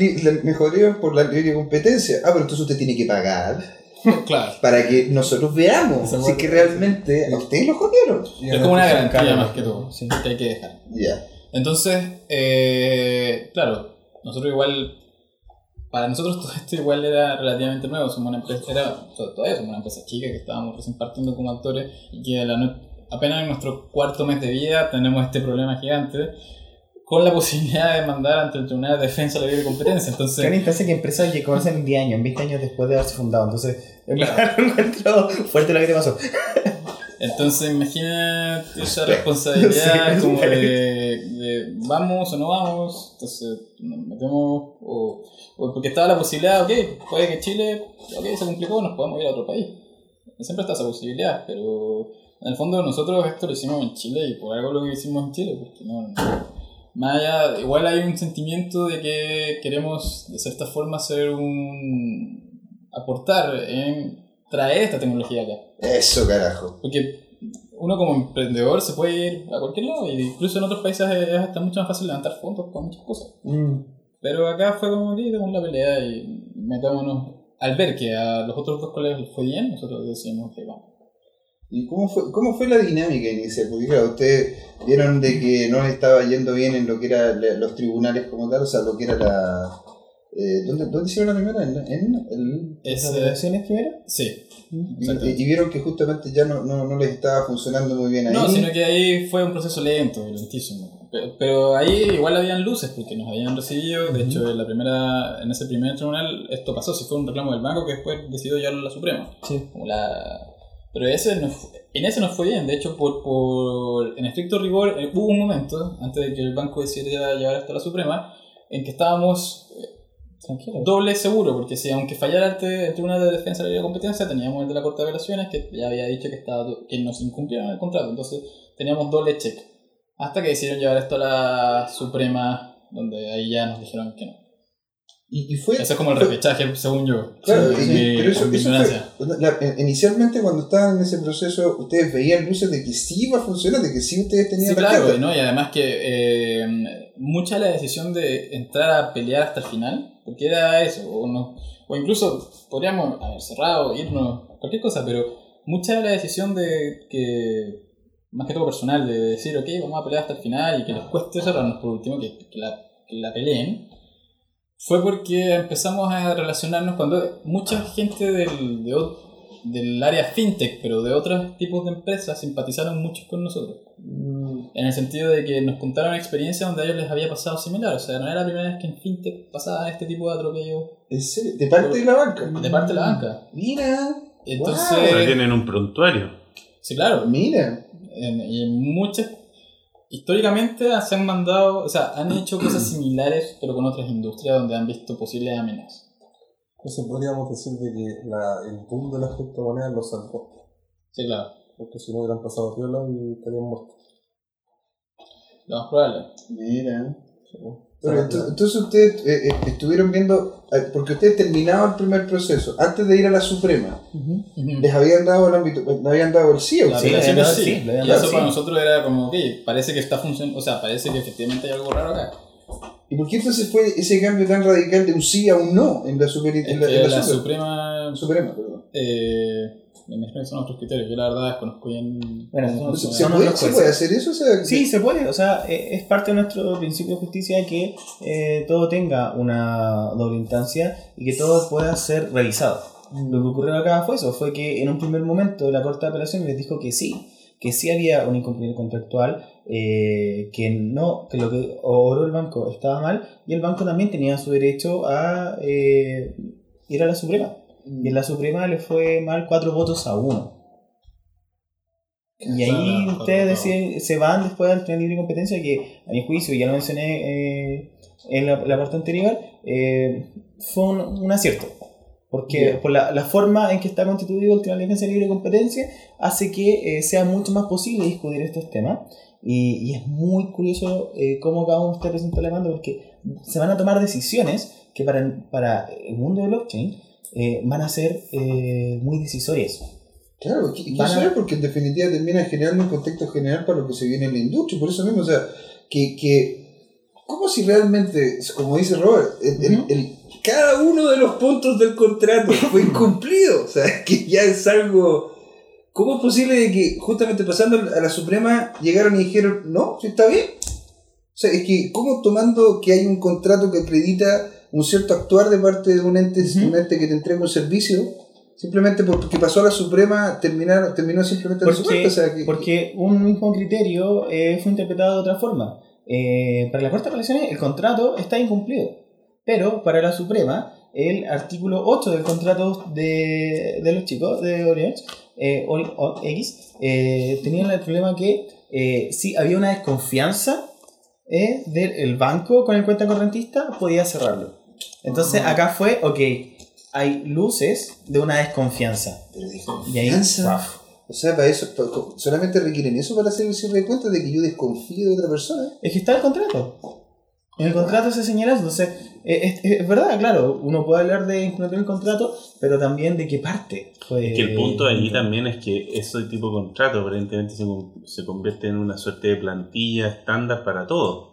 me jodieron por la libre competencia. Ah, pero entonces usted tiene que pagar claro, para que nosotros veamos si que realmente a ustedes lo jodieron. es como una el- garantía más que todo sí. que hay que dejar. Ya. Entonces, eh, claro, nosotros igual, para nosotros todo esto igual era relativamente nuevo, somos una empresa, era, todavía somos una empresa chica que estábamos recién partiendo como actores y que a la no- apenas en nuestro cuarto mes de vida tenemos este problema gigante con la posibilidad de mandar ante el Tribunal de Defensa de la Libre Competencia. Entonces, instancia que empresas que conocen en 10 años, en 20 años después de haberse fundado. Entonces, lo encuentro fuerte lo que te pasó. Entonces imagínate esa responsabilidad Sí, como de, de vamos o no vamos, entonces nos metemos, o, o porque estaba la posibilidad, ok, puede que Chile, ok, se complicó, nos podemos ir a otro país. Siempre está esa posibilidad, pero en el fondo nosotros esto lo hicimos en Chile y por algo lo que hicimos en Chile, porque no, más allá, igual hay un sentimiento de que queremos de cierta forma hacer un aportar en traer esta tecnología acá. Eso, carajo. Porque uno como emprendedor se puede ir a cualquier lado y incluso en otros países es hasta mucho más fácil levantar fondos para muchas cosas. Pero acá fue como que damos la pelea y metámonos. Al ver que a los otros dos colegas les fue bien, nosotros decidimos que vamos. ¿Y cómo fue, cómo fue la dinámica inicial? Porque claro, ustedes vieron de que no les estaba yendo bien en lo que eran los tribunales como tal, o sea, lo que era la... Eh, ¿dónde, ¿Dónde hicieron la primera? ¿En, en el, Es, ¿Las operaciones sí, y, exactamente. y vieron que justamente ya no, no, no les estaba funcionando muy bien ahí. No, sino que ahí fue un proceso lento, lentísimo. Pero, pero ahí igual habían luces porque nos habían recibido. De hecho, en, la primera, en ese primer tribunal esto pasó. Si fue un reclamo del banco que después decidió llevarlo a la Suprema. Sí. Como la... Pero ese no en ese nos fue bien. De hecho, por, por en estricto rigor, eh, hubo un momento, antes de que el banco decidiera llevar hasta la Suprema, en que estábamos doble seguro, porque si aunque fallara el, Tribunal de Defensa de la Competencia, teníamos el de la Corte de Apelaciones que ya había dicho que, estaba, que nos incumplieron el contrato, entonces teníamos doble check. Hasta que decidieron llevar esto a la Suprema, donde ahí ya nos dijeron que no. Y, y fue... Ese es como el repechaje, según yo. Claro, Sí, y- mi- pero eso, eso fue, la- inicialmente cuando estaban en ese proceso, ustedes veían luces de que sí iba a funcionar, de que sí ustedes tenían Sí, la claro. ¿no? y además que eh, mucha de la decisión de entrar a pelear hasta el final, porque era eso, o, no, o incluso podríamos haber cerrado, irnos, cualquier cosa, pero mucha de la decisión de que, más que todo personal, de decir, ok, vamos a pelear hasta el final y que les cueste cerrarnos por último, que, que la, que la peleen, fue porque empezamos a relacionarnos cuando mucha gente del, de del área fintech, pero de otros tipos de empresas, simpatizaron mucho con nosotros. En el sentido de que nos contaron experiencias donde a ellos les había pasado similar. O sea, no era la primera vez que en fintech pasaba este tipo de atropello ¿En serio? ¿De parte de la banca? de parte de la banca. Mira, Entonces, Pero tienen un prontuario. sí, claro. mira. En, y en muchas. Históricamente se han mandado. O sea, han hecho cosas similares, pero con otras industrias donde han visto posibles amenazas. Entonces podríamos decir de que la, el boom de las criptomonedas lo salvó. Sí, claro. Porque si no hubieran pasado piola y estarían muertos. Lo más probable. Mira. O Pero sea, ento- entonces ustedes eh, eh, estuvieron viendo, eh, porque ustedes terminaban el primer proceso, antes de ir a la Suprema, Ujú. les habían dado el ámbito, les habían dado el sí o sí. es habían sí. dado sí, le habían y eso sí. para nosotros era como, ok, parece que está funcionando. O sea, parece que efectivamente hay algo raro acá. ¿Y por qué entonces fue ese cambio tan radical de un sí a un no en la, super, en la, en la la Supre- Suprema. Suprema? Perdón. Eh, me imagino que son otros criterios. Yo la verdad desconozco bien. Bueno, son- ¿Se, puede, se puede hacer eso? O sea, Sí, se puede. O sea, eh, es parte de nuestro principio de justicia que eh, todo tenga una doble instancia y que todo pueda ser revisado. Lo que ocurrió acá fue eso, fue que en un primer momento la Corte de Apelación les dijo que sí, que sí había un incumplimiento contractual, eh, que no, que lo que obró el banco estaba mal y el banco también tenía su derecho a eh, ir a la Suprema. Y en la Suprema le fue mal cuatro votos a uno. Y ahí ustedes deciden, se van después al Tribunal de Libre Competencia, que a mi juicio, ya lo mencioné eh, en la, la parte anterior, eh, fue un, un acierto. Porque por la, la forma en que está constituido el Tribunal de Defensa de Libre Competencia hace que eh, sea mucho más posible discutir estos temas. Y, y es muy curioso cómo cada uno está presentando la demanda, porque se van a tomar decisiones que para, para el mundo del blockchain eh, van a ser eh, muy decisorias. Claro, Van a- porque en definitiva termina generando un contexto general para lo que se viene en la industria. Por eso mismo, o sea, que, que como si realmente, como dice Robert, el- el- el- cada uno de los puntos del contrato fue incumplido. O sea, que ya es algo... ¿Cómo es posible de que justamente pasando a la Suprema llegaron y dijeron, no, sí está bien? O sea, es que, ¿cómo tomando que hay un contrato que acredita un cierto actuar de parte de un ente, un ente que te entrega un servicio, simplemente porque pasó a la Suprema, terminaron, terminó simplemente en la Porque, Suprema? O sea, que, porque un mismo criterio eh, fue interpretado de otra forma. eh, para la Corte de Apelaciones el contrato está incumplido. Pero para la Suprema, el artículo 8 del contrato de, de los chicos de Orient eh, X eh, tenían el problema que si había una desconfianza eh, del banco con el cuenta correntista, podía cerrarlo. Entonces acá fue, ok, hay luces de una desconfianza. Pero Y ahí. O sea, para eso, solamente requieren eso para hacer el cierre de cuentas de que yo desconfío de otra persona. Es que está el contrato. En el contrato se señala, eso. entonces, eh, es, es verdad, claro, uno puede hablar de incluir el contrato, pero también de qué parte fue. Es que el punto ahí también es que ese tipo de contrato aparentemente se, se convierte en una suerte de plantilla estándar para todo.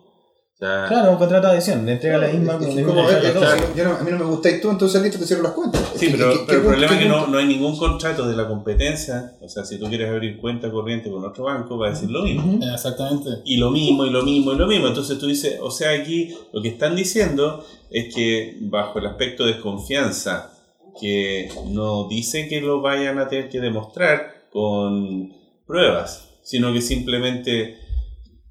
Sea, Claro, un contrato de adhesión, le entrega la misma. Es misma como es, es yo no- a mí no me gustáis tú, entonces listo, te cierro las cuentas. Sí, ¿Qué- pero, qué- pero qué el problema es que no, no hay ningún contrato de la competencia. O sea, si tú quieres abrir cuenta corriente con otro banco, va a decir lo mismo. Exactamente. Y lo mismo, y lo mismo, y lo mismo. Entonces tú dices, o sea, aquí lo que están diciendo es que bajo el aspecto de desconfianza, que no dice que lo vayan a tener que demostrar con pruebas, sino que simplemente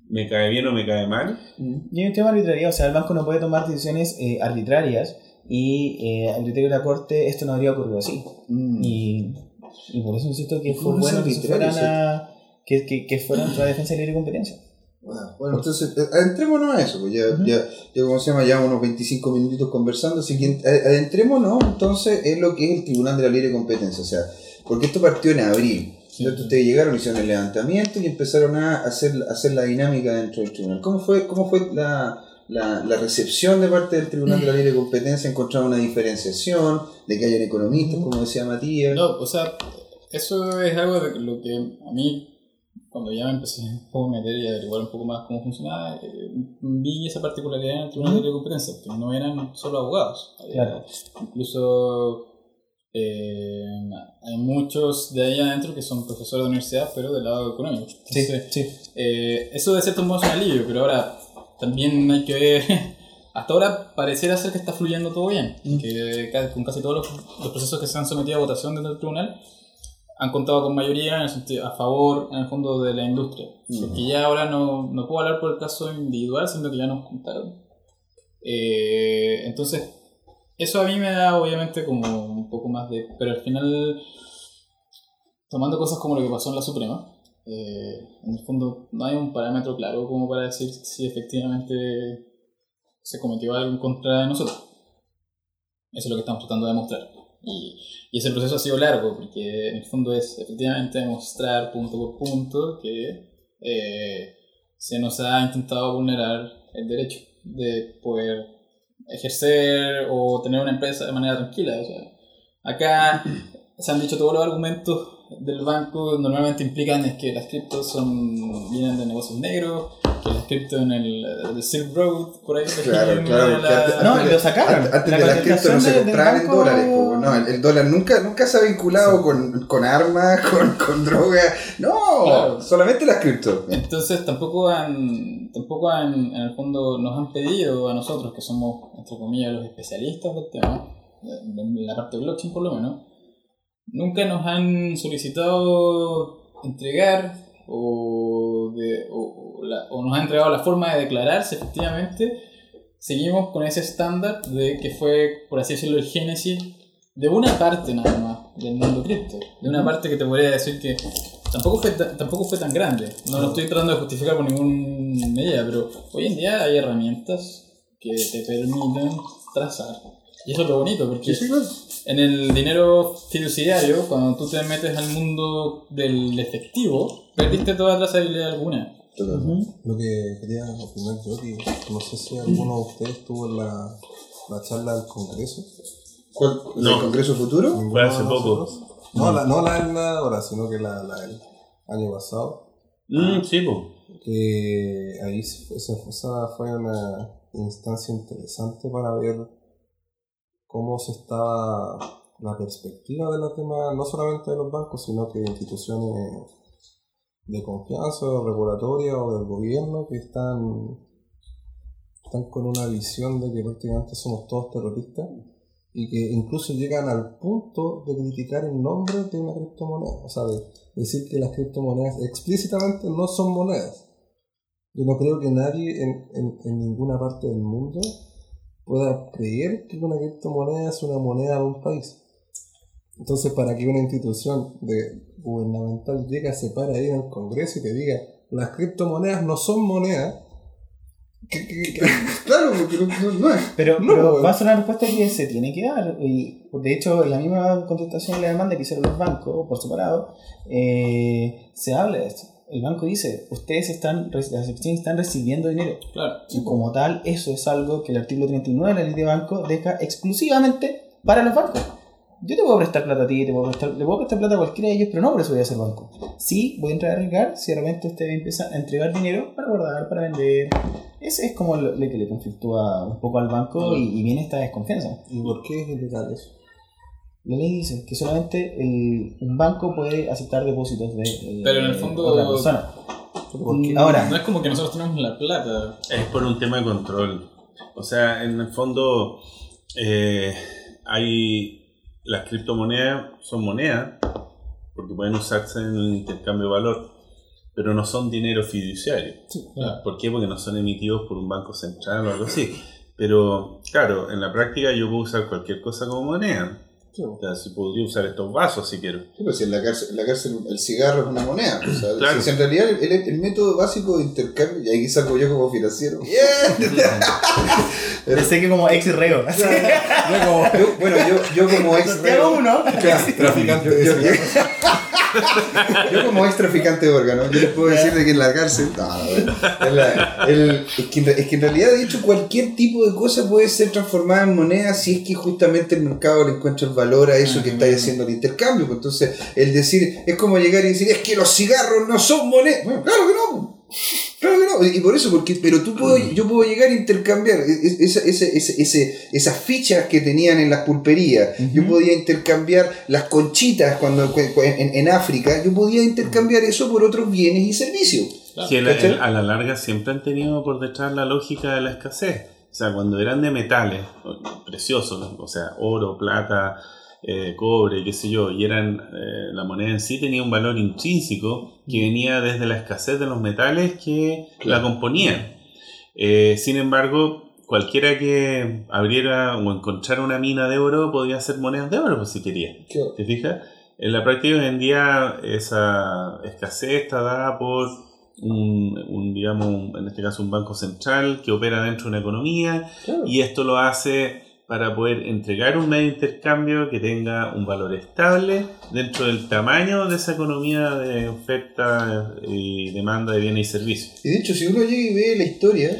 me cae bien o me cae mal. Y hay un tema de arbitrariedad, o sea, el banco no puede tomar decisiones eh, arbitrarias y eh, al criterio de la corte esto no habría ocurrido así. Mm. Y, y por eso insisto que fue ¿Cómo es bueno que, fueran a, que, que, que fueran a la defensa de libre competencia. Bueno, bueno, entonces, eh, adentrémonos a eso, pues ya, ya, ya como se llama, ya unos 25 minutitos conversando, así que eh, adentrémonos entonces en lo que es el Tribunal de la Libre Competencia, o sea, porque esto partió en abril, entonces ustedes llegaron, hicieron el levantamiento y empezaron a hacer, a hacer la dinámica dentro del tribunal. ¿Cómo fue, cómo fue la, la, la recepción de parte del Tribunal de la Libre Competencia? ¿Encontraron una diferenciación de que hayan economistas, como decía Matías? No, o sea, eso es algo de lo que a mí, cuando ya me empecé un poco a meter y a averiguar un poco más cómo funcionaba, eh, vi esa particularidad en el Tribunal de Libre Competencia, que no eran solo abogados. Claro. Incluso eh, hay muchos de ahí adentro que son profesores de universidad, pero del lado económico. Entonces, sí. eh, eso de cierto modo es un alivio, pero ahora también hay que ver. Hasta ahora pareciera ser que está fluyendo todo bien, Mm. que con casi todos los, los procesos que se han sometido a votación dentro del tribunal han contado con mayoría en el sentido, a favor, en el fondo, de la industria. Mm. Porque ya ahora no, no puedo hablar por el caso individual, sino que ya nos contaron. Eh, entonces, eso a mí me da obviamente como un poco más de... Pero al final, tomando cosas como lo que pasó en la Suprema, eh, en el fondo no hay un parámetro claro como para decir si efectivamente se cometió algo en contra de nosotros. Eso es lo que estamos tratando de demostrar. Y, y ese proceso ha sido largo, porque en el fondo es efectivamente demostrar punto por punto que eh, se nos ha intentado vulnerar el derecho de poder ejercer o tener una empresa de manera tranquila. O sea, acá se han dicho todos los argumentos del banco normalmente implican es que las criptos son vienen de negocios negros, que las criptos en el, el Silk Road, por ahí Claro, claro, la- porque antes- No, antes lo sacaron. Antes, La de las cripto no se compraban en dólares, po, no, el, el dólar nunca, nunca se ha vinculado con, con armas, con, con drogas, no, Claro. solamente las cripto. Entonces tampoco han, tampoco han, en el fondo nos han pedido a nosotros, que somos, entre comillas, los especialistas del tema, en la parte de blockchain por lo menos, nunca nos han solicitado entregar o, de, o, la- o nos han entregado la forma de declarar si efectivamente seguimos con ese estándar de que fue, por así decirlo, el génesis de una parte nada más del mundo cripto. De una parte que te podría decir que tampoco fue, ta- tampoco fue tan grande. No lo estoy tratando de justificar por ninguna medida, pero hoy en día hay herramientas que te permiten trazar. Y eso es lo bonito, porque. En el dinero fiduciario, cuando tú te metes al mundo del efectivo, perdiste toda trazabilidad alguna. Lo que quería opinar yo, que no sé si alguno de ustedes tuvo la, la charla del Congreso. ¿Cuál? No. ¿El Congreso Futuro? ¿Ninguno Fue hace poco. No, la, no la, la de ahora, sino que la, la del año pasado. Mm, sí, po. que ahí se fue- esa fue una instancia interesante para ver cómo se estaba la perspectiva de la tema, no solamente de los bancos, sino que instituciones de confianza, o regulatoria o del gobierno que están, están con una visión de que prácticamente somos todos terroristas y que incluso llegan al punto de criticar el nombre de una criptomoneda, o sea, de decir que las criptomonedas explícitamente no son monedas. Yo no creo que nadie en, en, en ninguna parte del mundo pueda creer que una criptomoneda es una moneda de un país. Entonces, para que una institución de, gubernamental llegue, se pare ahí en el Congreso y te diga, las criptomonedas no son monedas, que- que- que- claro, porque no, es. Pero, No, pero va a ser una respuesta que se tiene que dar. Y de hecho, en la misma contestación de la demanda que hicieron los bancos por separado, eh, se habla de esto. El banco dice, ustedes están, las exchanges están recibiendo dinero. Claro. Y como tal, eso es algo que el artículo 39 de la ley de banco deja exclusivamente para los bancos. Yo te puedo prestar plata a ti, te puedo prestar, le puedo prestar plata a cualquiera de ellos, pero no por eso voy a ser banco. Sí, voy a entrar a arriesgar si de repente usted empieza a entregar dinero para guardar, para vender. Ese es como lo, lo que le conflictúa un poco al banco y, y viene esta desconfianza. ¿Y por qué es ilegal eso? La ley dice que solamente el- un banco puede aceptar depósitos de eh, Pero en el fondo-. Ahora, No es como que nosotros tenemos la plata. Es por un tema de control. O sea, en el fondo, eh, hay las criptomonedas son monedas porque pueden usarse en el intercambio de valor, pero no son dinero fiduciario. claro. ¿Por qué? Porque no son emitidos por un banco central o algo así. Pero claro, en la práctica yo puedo usar cualquier cosa como moneda. Sí. O sea, si podría usar estos vasos si quiero. Sí, pues si en la cárcel, en la cárcel el cigarro es una moneda. O sea, Claro. si en realidad el, el- el método básico de intercambio, y aquí salgo yo como financiero. Pero- pensé que como ex reo. así. Yo como- yo- bueno, yo, yo como ex Santiago uno. Traficante yo, de yo- como ex traficante de órganos, yo les puedo decir de que en la cárcel. No, no, en la- el- es, que es que en realidad, de hecho, cualquier tipo de cosa puede ser transformada en moneda si es que justamente el mercado le encuentra el valor a eso que estáis haciendo el intercambio. Pues entonces, el decir, es como llegar y decir, es que los cigarros no son monedas. Bueno, claro que no. Claro que no, y por eso, porque, pero tú puedo, yo puedo llegar a intercambiar e- e- esa- esas fichas que tenían en las pulperías, yo podía intercambiar las conchitas cuando cu- cu- en, en África, yo podía intercambiar eso por otros bienes y servicios. A la larga siempre han tenido por detrás la lógica de la escasez. O sea, cuando eran de metales preciosos, o sea, oro, plata, eh, cobre, qué sé yo, y eran eh, la moneda en sí tenía un valor intrínseco que venía desde la escasez de los metales que la componían. Eh, sin embargo, cualquiera que abriera o encontrara una mina de oro podía hacer monedas de oro pues, si quería. ¿Te fijas? En la práctica hoy en día esa escasez está dada por un, un, digamos, en este caso un banco central que opera dentro de una economía y esto lo hace para poder entregar un medio de intercambio que tenga un valor estable dentro del tamaño de esa economía de oferta y demanda de bienes y servicios. Y de hecho, si uno llega y ve la historia,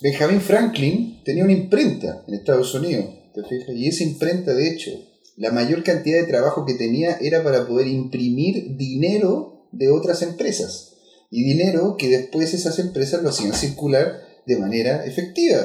Benjamin Franklin tenía una imprenta en Estados Unidos, ¿te fijas? Y esa imprenta, de hecho, la mayor cantidad de trabajo que tenía era para poder imprimir dinero de otras empresas. Y dinero que después esas empresas lo hacían circular de manera efectiva.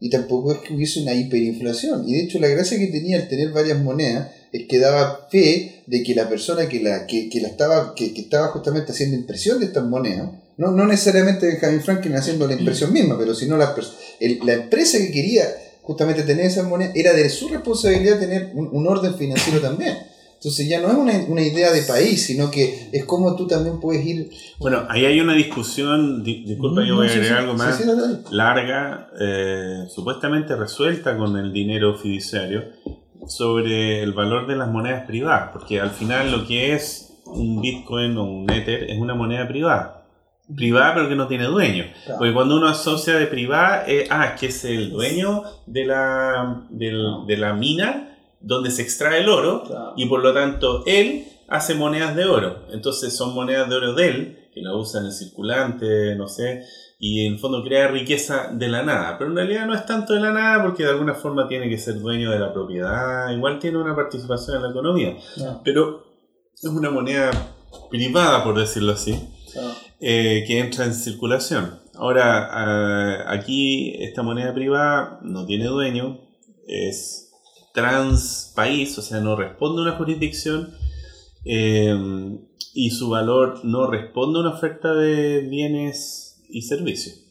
Y tampoco es que hubiese una hiperinflación. Y de hecho la gracia que tenía el tener varias monedas es que daba fe de que la persona que la, que, que la estaba, que, que estaba justamente haciendo impresión de estas monedas, no, no necesariamente Benjamin Franklin haciendo la impresión misma, pero sino la, el- la empresa que quería justamente tener esas monedas, era de su responsabilidad tener un orden financiero también. Entonces ya no es una, una idea de país, sino que es como tú también puedes ir... Bueno, ahí hay una discusión, di- disculpa, yo voy a agregar sí, algo más. sí, larga, eh, supuestamente resuelta con el dinero fiduciario, sobre el valor de las monedas privadas, porque al final lo que es un Bitcoin o un Ether es una moneda privada. Privada pero que no tiene dueño. Claro. Porque cuando uno asocia de privada, eh, ah, es que es el dueño de la, del- de la mina donde se extrae el oro Claro. y por lo tanto él hace monedas de oro. Entonces son monedas de oro de él, que la usan en circulante, no sé, y en el fondo crea riqueza de la nada. Pero en realidad no es tanto de la nada porque de alguna forma tiene que ser dueño de la propiedad, igual tiene una participación en la economía. Claro. Pero es una moneda privada, por decirlo así, Claro. eh, que entra en circulación. Ahora, ah, aquí esta moneda privada no tiene dueño, es trans país, o sea, no responde a una jurisdicción eh, y su valor no responde a una oferta de bienes y servicios.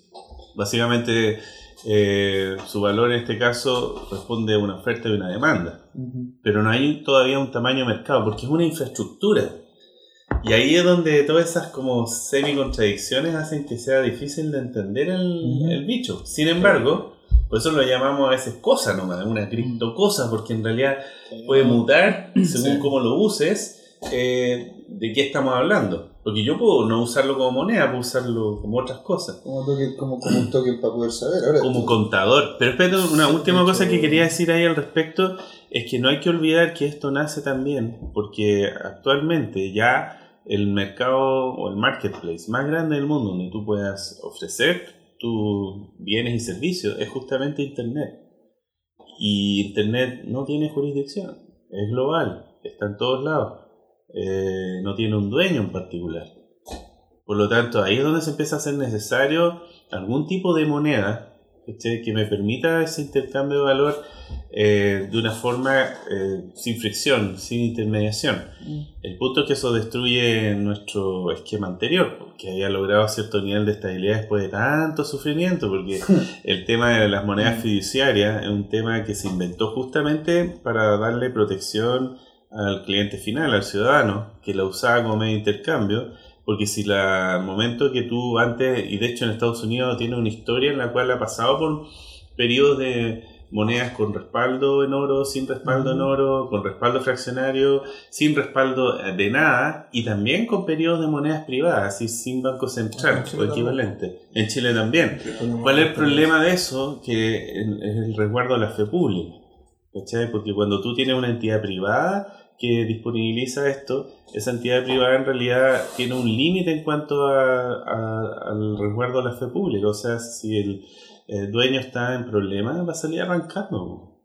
Básicamente, eh, su valor en este caso responde a una oferta y una demanda pero no hay todavía un tamaño de mercado porque es una infraestructura. Y ahí es donde todas esas como semi-contradicciones hacen que sea difícil de entender el, el bicho. Sin embargo, por eso lo llamamos a veces cosa nomás, una criptocosa, porque en realidad puede mutar según Sí. cómo lo uses, eh, de qué estamos hablando. Porque yo puedo no usarlo como moneda, puedo usarlo como otras cosas. Como, toque- como, como un token para poder saber. Ahora, Como tú- contador. Pero espérate, una última cosa que quería decir ahí al respecto es que no hay que olvidar que esto nace también porque actualmente ya el mercado o el marketplace más grande del mundo donde tú puedas ofrecer tus bienes y servicios es justamente Internet. Y Internet no tiene jurisdicción, es global, está en todos lados, eh, no tiene un dueño en particular. Por lo tanto, ahí es donde se empieza a hacer necesario algún tipo de moneda que me permita ese intercambio de valor eh, de una forma eh, sin fricción, sin intermediación. El punto es que eso destruye nuestro esquema anterior, que había logrado cierto nivel de estabilidad después de tanto sufrimiento, porque el tema de las monedas fiduciarias es un tema que se inventó justamente para darle protección al cliente final, al ciudadano, que la usaba como medio de intercambio, porque si la al momento que tú antes, y de hecho en Estados Unidos tiene una historia en la cual ha pasado por periodos de monedas con respaldo en oro, sin respaldo en oro, con respaldo fraccionario, sin respaldo de nada, y también con periodos de monedas privadas, así sin banco central o equivalente. En Chile también. ¿Cuál es el problema de eso? Que es el resguardo de la fe pública. ¿Cachai? Porque cuando tú tienes una entidad privada que disponibiliza esto, esa entidad privada en realidad tiene un límite en cuanto a- a- al resguardo de la fe pública. O sea, si el, el dueño está en problemas, va a salir arrancando,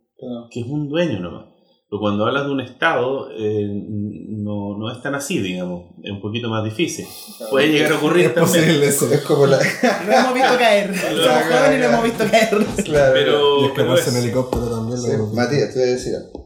que es un dueño nomás. Pero cuando hablas de un Estado, eh, no, no es tan así, digamos. Es un poquito más difícil. Puede llegar a ocurrir Es también. posible eso. Es como la. Lo hemos visto caer. Somos jóvenes y lo hemos visto caer. Claro, Pero, Y es que pero es- en helicóptero también. Sí, lo hemos visto. Matías, tú vas a decir algo.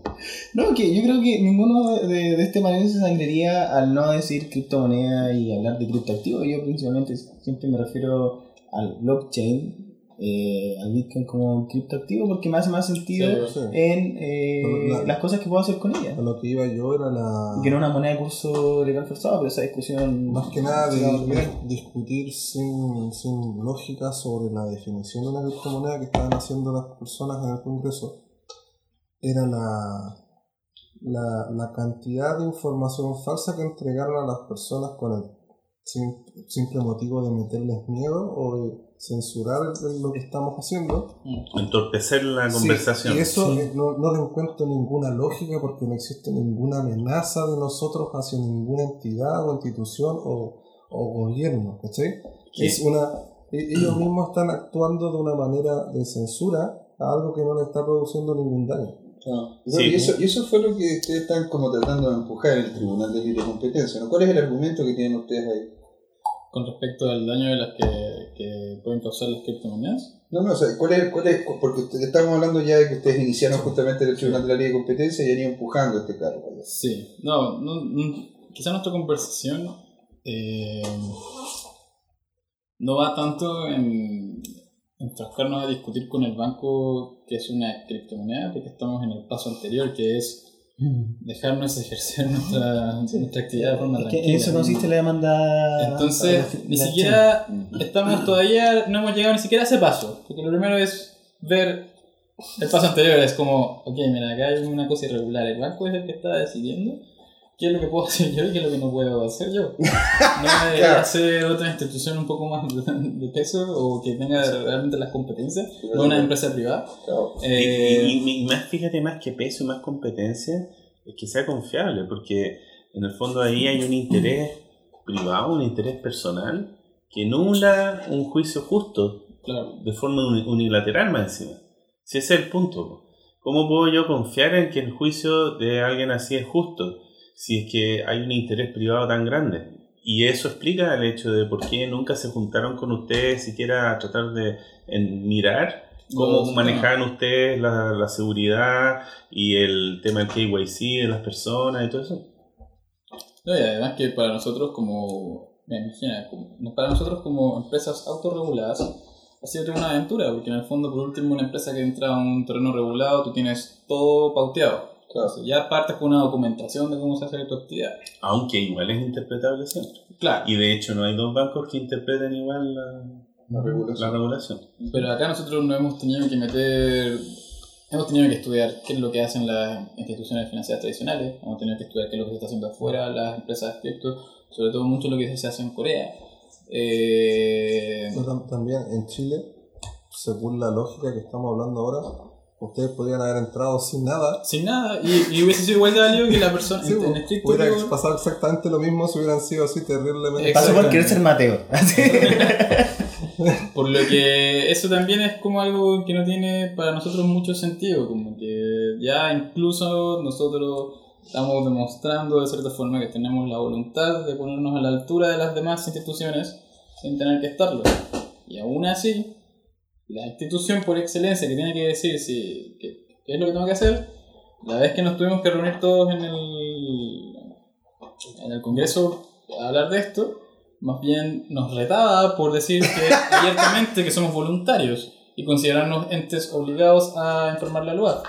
No, que yo creo que ninguno de, de este panel se sangrería al no decir criptomoneda y hablar de criptoactivos. Yo principalmente siempre me refiero al blockchain, eh, al Bitcoin como criptoactivo, porque me hace más sentido Sí. en eh, la- las cosas que puedo hacer con ella. Lo que iba yo era la. Y que no una moneda de curso legal forzado, pero esa discusión. Más que nada de, discutir sin, sin lógica sobre la definición de una criptomoneda que estaban haciendo las personas en el Congreso era la, la, la cantidad de información falsa que entregaron a las personas con el sim- simple motivo de meterles miedo o de censurar lo que estamos haciendo. entorpecer la Sí, conversación. y eso Sí. eh, no, no le encuentro ninguna lógica porque no existe ninguna amenaza de nosotros hacia ninguna entidad o institución o, o gobierno, ¿cachai? Sí. Es una, e- ellos mismos están actuando de una manera de censura a algo que no le está produciendo ningún daño. Sí. bueno, y eso, y eso fue lo que ustedes están como tratando de empujar en el Tribunal de Libre Competencia. ¿no? ¿Cuál es el argumento que tienen ustedes ahí? Con respecto al daño de las que, que pueden causar las criptomonedas. No, no, o sea, ¿cuál es, cuál es? Porque estamos hablando ya de que ustedes iniciaron justamente el Tribunal de la Ley de Competencia y han ido empujando este cargo. vaya. Sí, no, no, no- quizá nuestra conversación eh, no va tanto en enfrascarnos a discutir con el banco que es una criptomoneda, porque estamos en el paso anterior, que es dejarnos ejercer nuestra, nuestra actividad de forma Es que en eso consiste la demanda. Entonces, la- ni la siquiera estamos todavía, no hemos llegado ni siquiera a ese paso. Porque lo primero es ver el paso anterior. Es como, ok, mira, acá hay una cosa irregular. El banco es el que está decidiendo qué es lo que puedo hacer yo y qué es lo que no puedo hacer yo. No debería Claro. ser otra institución un poco más de, peso o que tenga realmente las competencias, no una empresa privada. Claro. Eh, Y, y- y más, fíjate, más que peso y más competencia, es que sea confiable, porque en el fondo ahí hay un interés privado, un interés personal, que nula un juicio justo claro. de forma uni- unilateral más encima. Si ese es el punto. ¿Cómo puedo yo confiar en que el juicio de alguien así es justo si es que hay un interés privado tan grande? Y eso explica el hecho de por qué nunca se juntaron con ustedes siquiera a tratar de en mirar cómo manejaban ustedes la, la seguridad y el tema del KYC de las personas y todo eso. No, y además que para nosotros como, me imagina, como- para nosotros como empresas autorreguladas ha sido una aventura, porque en el fondo por último una empresa que entra a un terreno regulado tú tienes todo pauteado. Entonces, ya partes con una documentación de cómo se hace tu actividad. Aunque igual es interpretable siempre. Claro. Y de hecho no hay dos bancos que interpreten igual la, La regulación. la regulación. Pero acá nosotros no hemos tenido que meter. Hemos tenido que estudiar qué es lo que hacen las instituciones financieras tradicionales. Hemos tenido que estudiar qué es lo que se está haciendo afuera, las empresas de cripto. Sobre todo mucho lo que se hace en Corea. Eh, También en Chile, según la lógica que estamos hablando ahora, ustedes podrían haber entrado sin nada. sin nada. Y, y hubiese sido igual de válido que la persona. Sí, en, en estricto hubiera rigor, pasado exactamente lo mismo si hubieran sido así terriblemente. Pasó por querer ser Mateo. Por lo que eso también es como algo que no tiene para nosotros mucho sentido, como que ya incluso nosotros estamos demostrando de cierta forma que tenemos la voluntad de ponernos a la altura de las demás instituciones sin tener que estarlo. Y aún así, la institución por excelencia que tiene que decir si, qué, qué es lo que tengo que hacer, la vez que nos tuvimos que reunir todos en el, en el Congreso a hablar de esto, más bien nos retaba por decir que abiertamente que somos voluntarios y considerarnos entes obligados a informarle al lugar.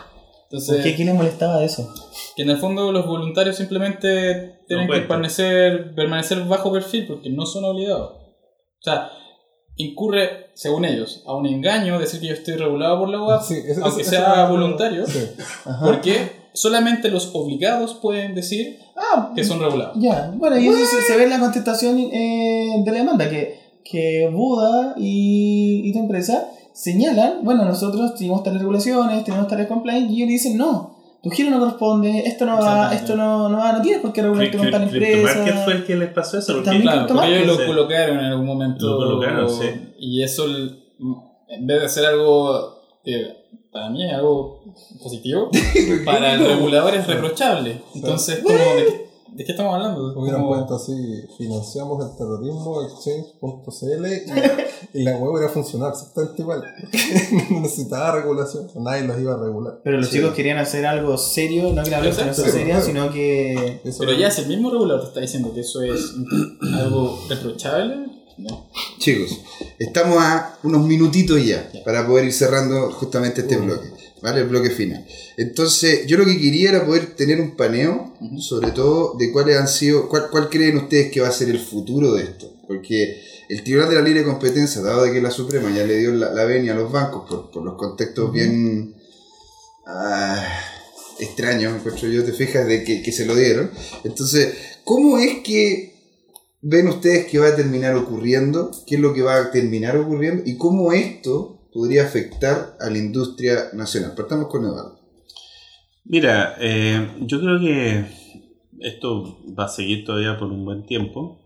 Entonces, ¿Por qué? ¿Qué les molestaba de eso? que en el fondo los voluntarios simplemente tienen que cuentan. permanecer, permanecer bajo perfil porque no son obligados. O sea, incurre, según ellos, a un engaño decir que yo estoy regulado por la UAP, Sí, aunque sea voluntario, Sí. Porque solamente los obligados pueden decir Ah, que son regulados. Ya, bueno, y eso se, se ve en la contestación eh, de la demanda, que, que Buda y, y tu empresa señalan, bueno, nosotros tenemos tales regulaciones, tenemos tales compliance, y ellos dicen, no, tu giro no corresponde, esto no va, esto no, no va, no tienes por qué regularte con tal empresa. fue el que les pasó eso. Porque También Claro, porque ellos lo colocaron en algún momento. Lo colocaron, sí. Y eso, el- en vez de ser algo, eh, para mí es algo positivo, para el regulador es reprochable. Entonces, como, ¿de qué, de qué estamos hablando? Hubieran Como- puesto así, financiamos el terrorismo, exchange.cl y, y la web hubiera funcionado exactamente igual. no necesitaba regulación, nadie los iba a regular. Pero los Sí. chicos querían hacer algo serio, no que la verdad no Exacto. sea seria, Sí, sino que... Eso Pero ya, si el mismo regulador te está diciendo que eso es algo reprochable, no. Chicos, estamos a unos minutitos ya Ya. para poder ir cerrando justamente este bloque, ¿vale? El bloque final. Entonces, yo lo que quería era poder tener un paneo, sobre todo de cuáles han sido, cuál, cuál creen ustedes que va a ser el futuro de esto. Porque el Tribunal de la Libre Competencia, dado de que la Suprema ya le dio la, la venia a los bancos por, por los contextos bien ah, extraños, encuentro yo, te fijas, de que, que se lo dieron. Entonces, ¿cómo es que ven ustedes que va a terminar ocurriendo? ¿Qué es lo que va a terminar ocurriendo? ¿Y cómo esto podría afectar a la industria nacional? Partamos con Eduardo. Mira, eh, yo creo que esto va a seguir todavía por un buen tiempo.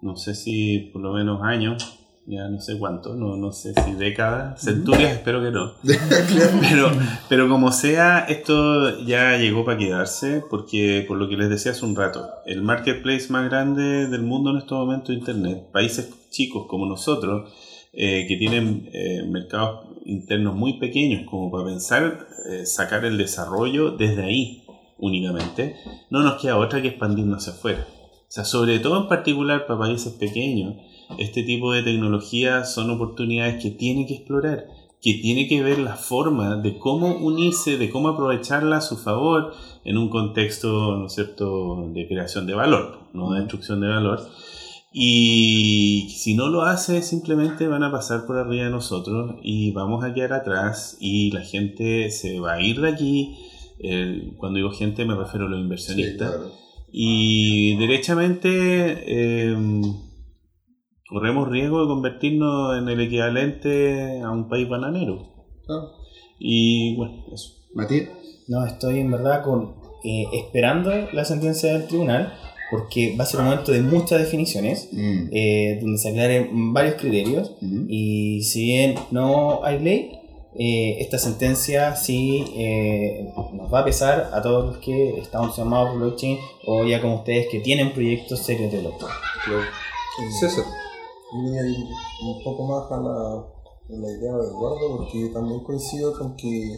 No sé si por lo menos años, ya no sé cuánto, no, no sé si décadas, centurias, espero que no. Pero, pero como sea, esto ya llegó para quedarse, porque por lo que les decía hace un rato, el marketplace más grande del mundo en estos momentos es Internet, países chicos como nosotros, eh, que tienen eh, mercados internos muy pequeños, como para pensar eh, sacar el desarrollo desde ahí únicamente, no nos queda otra que expandirnos hacia afuera. O sea, sobre todo en particular para países pequeños, este tipo de tecnologías son oportunidades que tiene que explorar, que tiene que ver la forma de cómo unirse, de cómo aprovecharla a su favor en un contexto, ¿no es cierto?, de creación de valor, no de destrucción de valor. Y si no lo hace, simplemente van a pasar por arriba de nosotros y vamos a quedar atrás y la gente se va a ir de aquí. Cuando digo gente me refiero a los inversionistas. Y derechamente eh, corremos riesgo de convertirnos en el equivalente a un país bananero. Y bueno, eso. Matías. No, estoy en verdad con eh, esperando la sentencia del tribunal, porque va a ser un momento de muchas definiciones, Mm. eh, donde se aclaren varios criterios, Mm. y si bien no hay ley, eh, esta sentencia sí eh, nos va a pesar a todos los que estamos llamados por blockchain o ya como ustedes que tienen proyectos serios de blockchain. César. Un poco más a la, a la idea de Eduardo, porque también coincido con que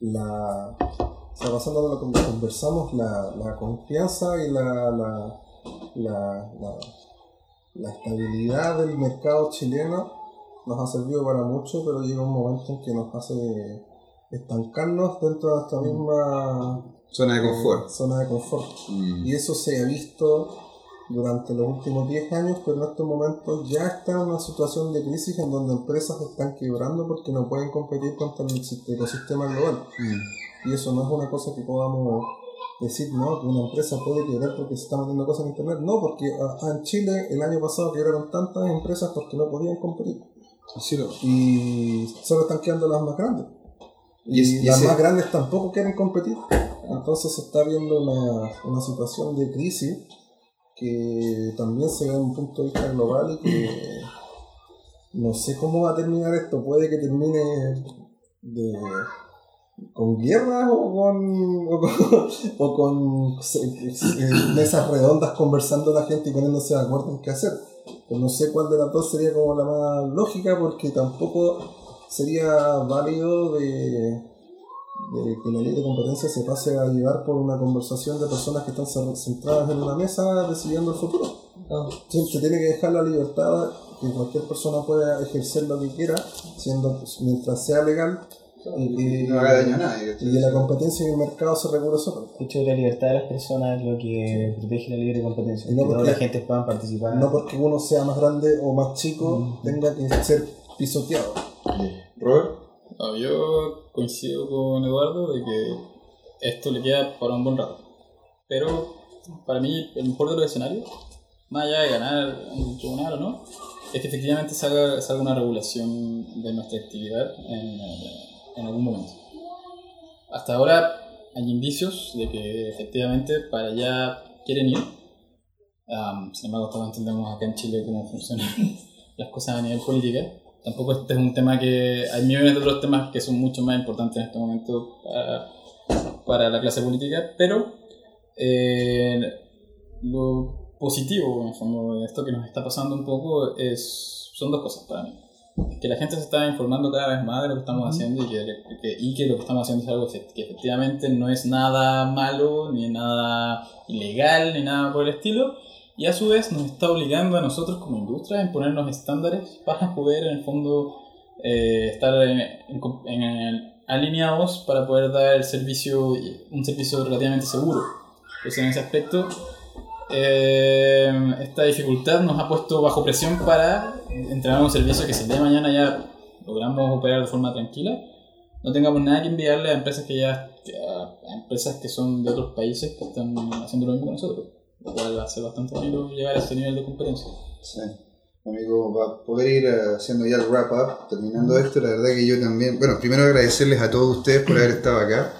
la. Sea, basando en lo que conversamos, la, la confianza y la, la, la, la, estabilidad del mercado chileno nos ha servido para mucho, pero llega un momento en que nos hace estancarnos dentro de nuestra misma Zona de confort. Zona de confort. Mm. Y eso se ha visto durante los últimos 10 años, pero en estos momentos ya está en una situación de crisis en donde empresas están quebrando porque no pueden competir contra el sist- ecosistema global. Mm. Y eso no es una cosa que podamos decir, no, que una empresa puede quebrar porque se está metiendo cosas en Internet. No, porque ah, en Chile el año pasado quebraron tantas empresas porque no podían competir. Así lo. Y solo están quedando las más grandes. Y Y, es- y las ese- más grandes tampoco quieren competir. Entonces se está viendo una, una situación de crisis que también se ve en un punto de vista global y que no sé cómo va a terminar esto. Puede que termine de, con guerras o con, o con, o con mesas redondas conversando la gente y poniéndose de acuerdo en qué hacer. Pero no sé cuál de las dos sería como la más lógica porque tampoco sería válido de, de que la ley de competencia se pase a llevar por una conversación de personas que están centradas en una mesa decidiendo el futuro. Sí, Se tiene que dejar la libertad que cualquier persona pueda ejercer lo que quiera, siendo mientras sea legal y, y- No haga daño a nadie. y que la competencia en el mercado se regule solo. De hecho, la libertad de las personas es lo que protege la libre competencia. Y no que toda la gente pueda participar. No porque uno sea más grande o más chico tenga que ser pisoteado. Robert. No, yo coincido con Eduardo de que esto le queda para un buen rato. Pero para mí, el mejor de los escenarios, más allá de ganar un tribunal o no, es que efectivamente salga, salga una regulación de nuestra actividad en, en algún momento. Hasta ahora hay indicios de que efectivamente para allá quieren ir. Am, sin embargo, todos entendemos acá en Chile cómo funcionan las cosas a nivel política. Tampoco este es un tema que... Hay millones de otros temas que son mucho más importantes en este momento para, para la clase política, pero eh, lo positivo en el fondo de esto que nos está pasando un poco es, son dos cosas para mí. Que la gente se está informando cada vez más de lo que estamos haciendo y que, que- y que lo que estamos haciendo es algo que, efectivamente no es nada malo, ni nada ilegal, ni nada por el estilo. Y a su vez nos está obligando a nosotros como industria a imponernos estándares para poder en el fondo eh, estar en- en- en- alineados para poder dar el servicio, un servicio relativamente seguro. Entonces en ese aspecto eh, esta dificultad nos ha puesto bajo presión para entregar un servicio que si el día de mañana ya logramos operar de forma tranquila, no tengamos nada que enviarle a empresas que ya a empresas que son de otros países que están haciendo lo mismo que nosotros, lo cual va a ser bastante bonito llegar a ese nivel de competencia. Sí. Amigo, para poder ir eh, haciendo ya el wrap up, terminando esto, la verdad que yo también, bueno, primero agradecerles a todos ustedes por haber estado acá,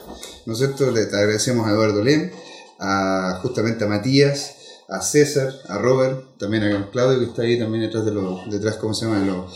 ¿no es cierto? Le agradecemos a Eduardo Lem, a justamente a Matías, a César, a Robert, también a Claudio que está ahí también detrás de los, detrás, ¿cómo se llama? De los,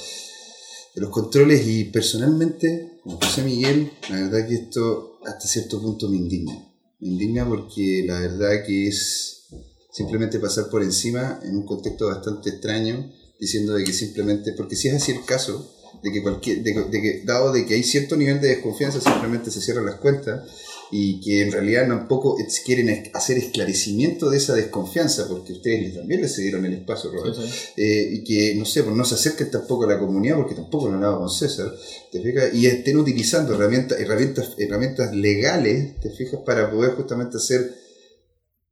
de los controles y personalmente, como José Miguel, la verdad que esto hasta cierto punto me indigna. Me indigna porque la verdad que es simplemente pasar por encima en un contexto bastante extraño, diciendo de que simplemente, porque si es así el caso, de que cualquier, de, que- de que dado de que hay cierto nivel de desconfianza, simplemente se cierran las cuentas y que en realidad tampoco quieren hacer esclarecimiento de esa desconfianza, porque ustedes también les cedieron el espacio, Robert. Eh, y que, no sé, pues no se acerquen tampoco a la comunidad, porque tampoco lo hablaba con César, ¿te fijas? Y estén utilizando herramientas, herramientas, herramientas legales, ¿te fijas? Para poder justamente hacer,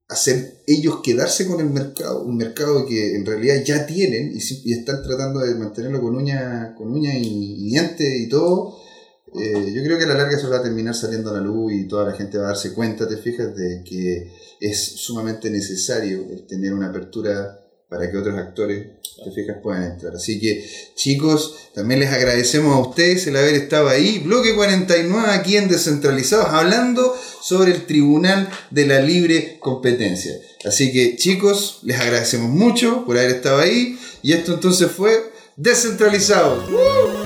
hacer ellos quedarse con el mercado, un mercado que en realidad ya tienen y, están tratando de mantenerlo con uña, con uña y, y diente y todo. Eh, yo creo que a la larga eso va a terminar saliendo a la luz y toda la gente va a darse cuenta, te fijas, de que es sumamente necesario tener una apertura para que otros actores, te fijas, puedan entrar. Así que, chicos, también les agradecemos a ustedes el haber estado ahí. Bloque 49 aquí en Descentralizados, hablando sobre el Tribunal de la Libre Competencia. Así que, chicos, les agradecemos mucho por haber estado ahí. Y esto entonces fue Descentralizados. ¡Woo!